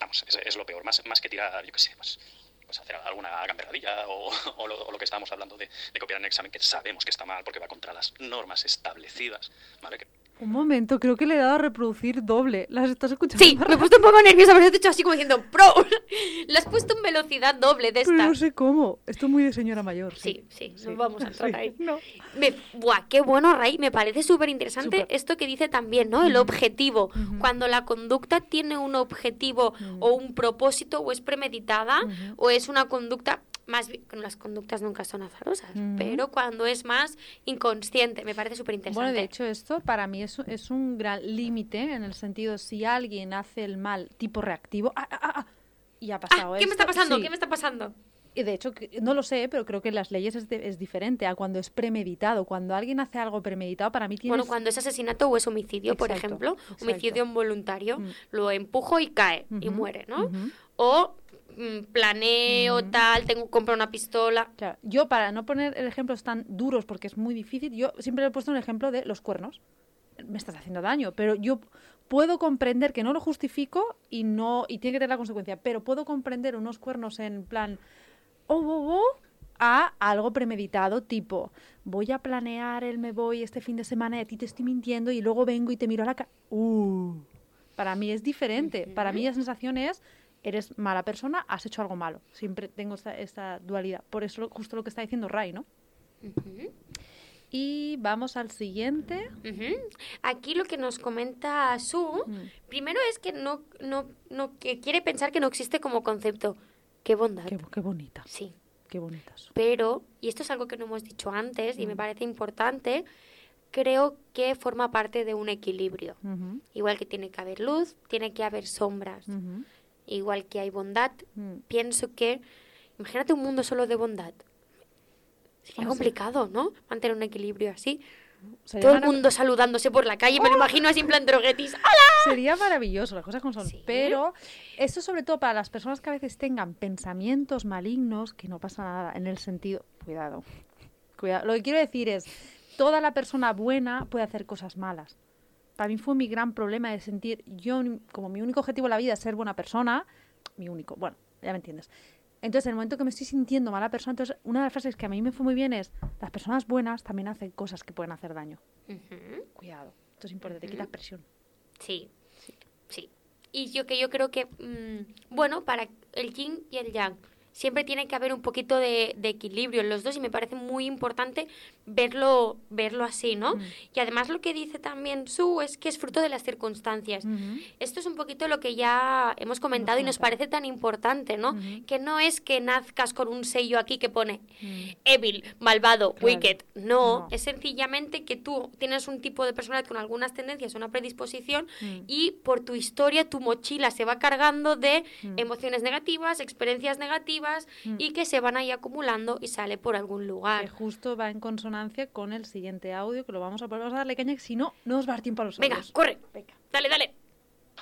vamos, es, lo peor, más, más que tirar, yo qué sé, pues, pues hacer alguna gamberradilla o, lo, que estábamos hablando de, copiar en el examen, que sabemos que está mal porque va contra las normas establecidas, ¿vale? Un momento, creo que le he dado a reproducir doble. ¿Las estás escuchando? Sí, me he puesto un poco nerviosa, pero te he hecho así como diciendo, ¡pro! Le has puesto en velocidad doble de Pero esta. no sé cómo. Esto es muy de señora mayor. Sí, sí, Sí. no vamos a entrar Sí, ahí. no. Me, buah, qué bueno, Ray. Me parece súper interesante esto que dice también, ¿no? El objetivo. Cuando la conducta tiene un objetivo o un propósito, o es premeditada, o es una conducta. Más bien, las conductas nunca son azarosas, pero cuando es más inconsciente, me parece súper interesante. Bueno, de hecho, esto para mí es, es un gran límite en el sentido, si alguien hace el mal tipo reactivo, ¡ah, ah, ah, ah! y ha pasado Ah, ¿Qué me está pasando? sí. ¿Qué me está pasando? Y de hecho, no lo sé, pero creo que en las leyes es, de- es diferente a cuando es premeditado. Cuando alguien hace algo premeditado, para mí tiene... Bueno, cuando es asesinato o es homicidio, por ejemplo, exacto. homicidio involuntario, Mm. lo empujo y cae y muere, ¿no? O mm, planeo tal, tengo compro una pistola. Claro, yo para no poner ejemplos tan duros porque es muy difícil, yo siempre he puesto un ejemplo de los cuernos. Me estás haciendo daño, pero yo puedo comprender que no lo justifico y no y tiene que tener la consecuencia, pero puedo comprender unos cuernos en plan oh, oh, oh, a algo premeditado, tipo voy a planear el me voy este fin de semana y a ti te estoy mintiendo y luego vengo y te miro a la cara. Uh, para mí es diferente. Para mí la sensación es eres mala persona, has hecho algo malo. Siempre tengo esta, esta dualidad. Por eso justo lo que está diciendo Ray, ¿no? Y vamos al siguiente. Aquí lo que nos comenta Su, Mm. primero es que no, no, no, que quiere pensar que no existe como concepto. Qué bondad. Qué, qué bonita, Sí. qué bonitas. Pero, y esto es algo que no hemos dicho antes Mm. y me parece importante, creo que forma parte de un equilibrio. Igual que tiene que haber luz, tiene que haber sombras. Igual que hay bondad, mm. pienso que, imagínate un mundo solo de bondad. Sería complicado, ¿no? Mantener un equilibrio así. Sería, Todo el mundo saludándose por la calle, me lo imagino así en plan droguetis. Sería maravilloso, las cosas como son. Sí. Pero esto sobre todo para las personas que a veces tengan pensamientos malignos, que no pasa nada, en el sentido... Cuidado, cuidado. Lo que quiero decir es, toda la persona buena puede hacer cosas malas. Para mí fue mi gran problema de sentir, yo como mi único objetivo en la vida es ser buena persona, mi único, bueno, ya me entiendes. Entonces, en el momento que me estoy sintiendo mala persona, entonces una de las frases que a mí me fue muy bien es, las personas buenas también hacen cosas que pueden hacer daño. Cuidado, esto es importante, te quitas presión. Sí, sí. Y yo que yo creo que, mm, bueno, para el yin y el yang, siempre tiene que haber un poquito de, de equilibrio en los dos y me parece muy importante verlo, verlo así, ¿no? Mm. Y además lo que dice también Su es que es fruto de las circunstancias. Esto es un poquito lo que ya hemos comentado y nos parece tan importante, ¿no? Que no es que nazcas con un sello aquí que pone Mm. evil, malvado, Claro. wicked. No, No. es sencillamente que tú tienes un tipo de personalidad con algunas tendencias, una predisposición Mm. y por tu historia tu mochila se va cargando de emociones negativas, experiencias negativas Mm. y que se van ahí acumulando y sale por algún que lugar. justo va en consonancia con el siguiente audio que lo vamos a a darle caña, que si no, no os va a dar tiempo a los Venga, corre. Venga. Dale, dale.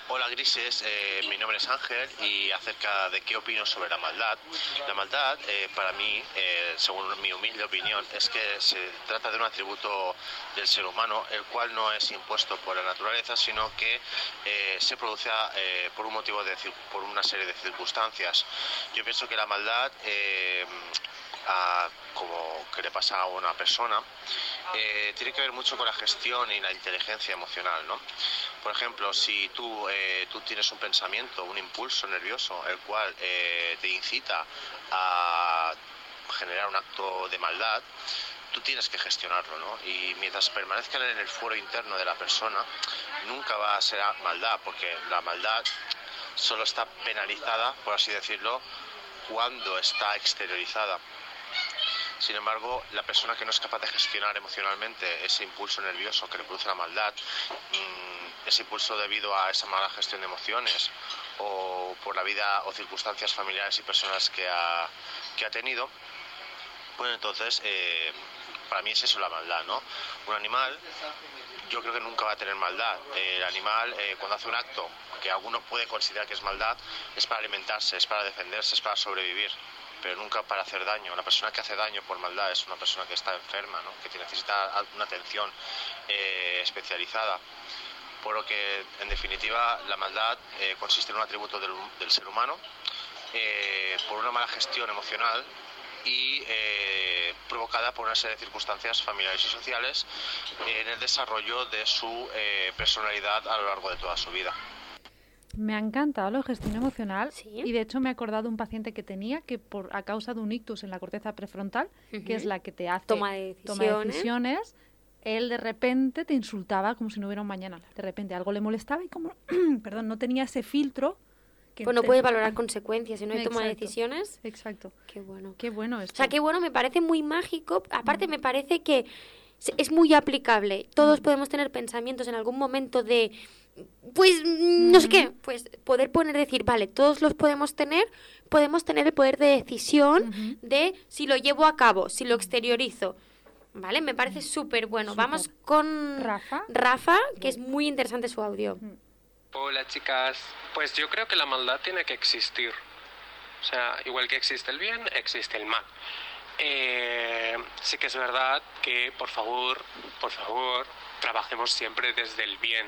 Hola Grises, eh, mi nombre es Ángel y acerca de qué opino sobre la maldad. La maldad, eh, para mí, eh, según mi humilde opinión, es que se trata de un atributo del ser humano, el cual no es impuesto por la naturaleza, sino que eh, se produce eh, por un motivo de, por una serie de circunstancias. Yo pienso que la maldad, a- como que le pasa a una persona, eh, tiene que ver mucho con la gestión y la inteligencia emocional, ¿no? Por ejemplo, si tú, eh, tú tienes un pensamiento, un impulso nervioso, el cual eh, te incita a generar un acto de maldad, tú tienes que gestionarlo, ¿no? Y mientras permanezca en el fuero interno de la persona, nunca va a ser maldad, porque la maldad solo está penalizada, por así decirlo, cuando está exteriorizada. Sin embargo, la persona que no es capaz de gestionar emocionalmente ese impulso nervioso que le produce la maldad, mm, ese impulso debido a esa mala gestión de emociones o por la vida o circunstancias familiares y personales que ha, que ha tenido, pues entonces eh, para mí es eso la maldad, ¿no? Un animal yo creo que nunca va a tener maldad. El animal, eh, cuando hace un acto que alguno puede considerar que es maldad, es para alimentarse, es para defenderse, es para sobrevivir, pero nunca para hacer daño. La persona que hace daño por maldad es una persona que está enferma, ¿no? que necesita una atención eh, especializada. Por lo que, en definitiva, la maldad eh, consiste en un atributo del, ser humano eh, por una mala gestión emocional y eh, provocada por una serie de circunstancias familiares y sociales en el desarrollo de su personalidad a lo largo de toda su vida. Me ha encantado la gestión emocional Sí. y de hecho me he acordado de un paciente que tenía que por a causa de un ictus en la corteza prefrontal, que es la que te hace Toma de toma de decisiones. decisiones, él de repente te insultaba como si no hubiera un mañana. De repente algo le molestaba y como, perdón, no tenía ese filtro. Que Pues no te- puedes valorar consecuencias, si no hay toma de decisiones. Exacto. Qué bueno. Qué bueno esto. O sea, qué bueno, me parece muy mágico. Aparte, me parece que es muy aplicable. Todos podemos tener pensamientos en algún momento de, pues, mm, no sé qué, pues poder poner, decir, vale, todos los podemos tener, podemos tener el poder de decisión de si lo llevo a cabo, si lo exteriorizo. ¿Vale? Me parece súper bueno. Vamos con Rafa. Rafa, que es muy interesante su audio. Hola chicas, pues yo creo que la maldad tiene que existir. O sea, igual que existe el bien, existe el mal. Eh, sí que es verdad que, por favor, por favor, trabajemos siempre desde el bien,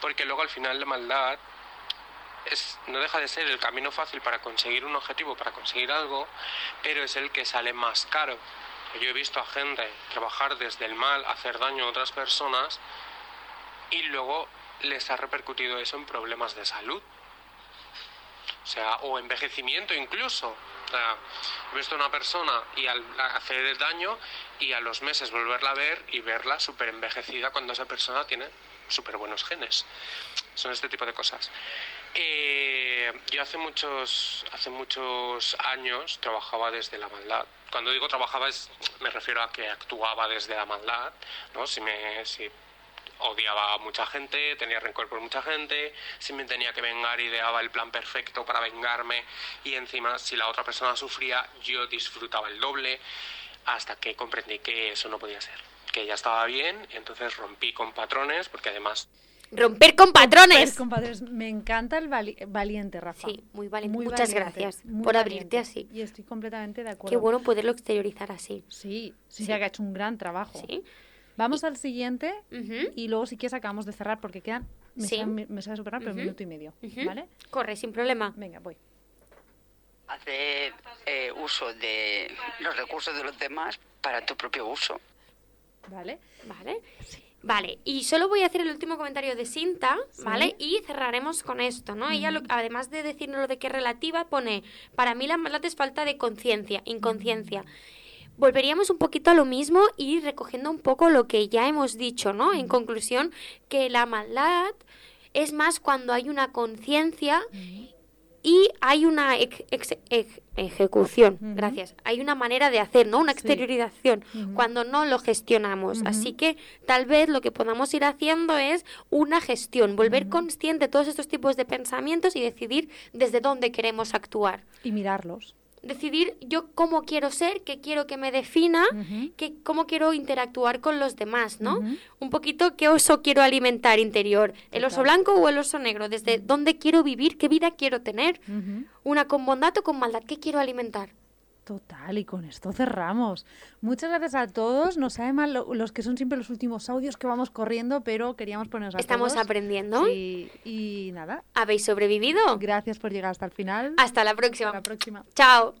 porque luego al final la maldad es, no deja de ser el camino fácil para conseguir un objetivo, para conseguir algo, pero es el que sale más caro. Yo he visto a gente trabajar desde el mal, hacer daño a otras personas y luego les ha repercutido eso en problemas de salud. O sea, o envejecimiento incluso. O sea, he visto a una persona y al hacer el daño y a los meses volverla a ver y verla súper envejecida cuando esa persona tiene súper buenos genes. Son este tipo de cosas. Eh, yo hace muchos, hace muchos años trabajaba desde la maldad. Cuando digo trabajaba es, me refiero a que actuaba desde la maldad, ¿no? Si me, si odiaba a mucha gente, tenía rencor por mucha gente, si me tenía que vengar ideaba el plan perfecto para vengarme y encima si la otra persona sufría yo disfrutaba el doble hasta que comprendí que eso no podía ser, que ya estaba bien, entonces rompí con patrones porque además Romper con patrones. Pues, compadres, me encanta el vali- valiente, Rafa. Sí, muy valiente. Muchas gracias muy por abrirte así. Y estoy completamente de acuerdo. Qué bueno poderlo exteriorizar así. Sí, sí, Sí. que ha hecho un gran trabajo. Sí. Vamos al siguiente y luego si quieres acabamos de cerrar porque quedan, me, Sí. sabe, me- sabe superar, pero un minuto y medio. ¿vale? Corre, sin problema. Venga, voy. hacer eh, uso de los recursos de los demás para tu propio uso. ¿Vale? Vale. Vale, y solo voy a hacer el último comentario de Sinta, ¿vale? Y cerraremos con esto, ¿no? Ella, lo- además de decirnos lo de que es relativa, pone, para mí la maldad es falta de conciencia, inconsciencia. Volveríamos un poquito a lo mismo y recogiendo un poco lo que ya hemos dicho, ¿no? En conclusión, que la maldad es más cuando hay una conciencia y hay una ex- ex- ex- ejecución, gracias. Hay una manera de hacer, ¿no? Una Sí. exteriorización cuando no lo gestionamos. Así que tal vez lo que podamos ir haciendo es una gestión, volver consciente de todos estos tipos de pensamientos y decidir desde dónde queremos actuar. Y mirarlos. Decidir yo cómo quiero ser, qué quiero que me defina, que, cómo quiero interactuar con los demás, ¿no? Un poquito qué oso quiero alimentar interior, el oso blanco o el oso negro, desde dónde quiero vivir, qué vida quiero tener, una con bondad o con maldad, qué quiero alimentar. Total, y con esto cerramos. Muchas gracias a todos. Nos sabe mal lo- los que son siempre los últimos audios que vamos corriendo, pero queríamos ponernos a Estamos todos. aprendiendo. Sí, y nada, ¿Habéis sobrevivido? gracias por llegar hasta el final. Hasta la próxima. Hasta la próxima. Chao.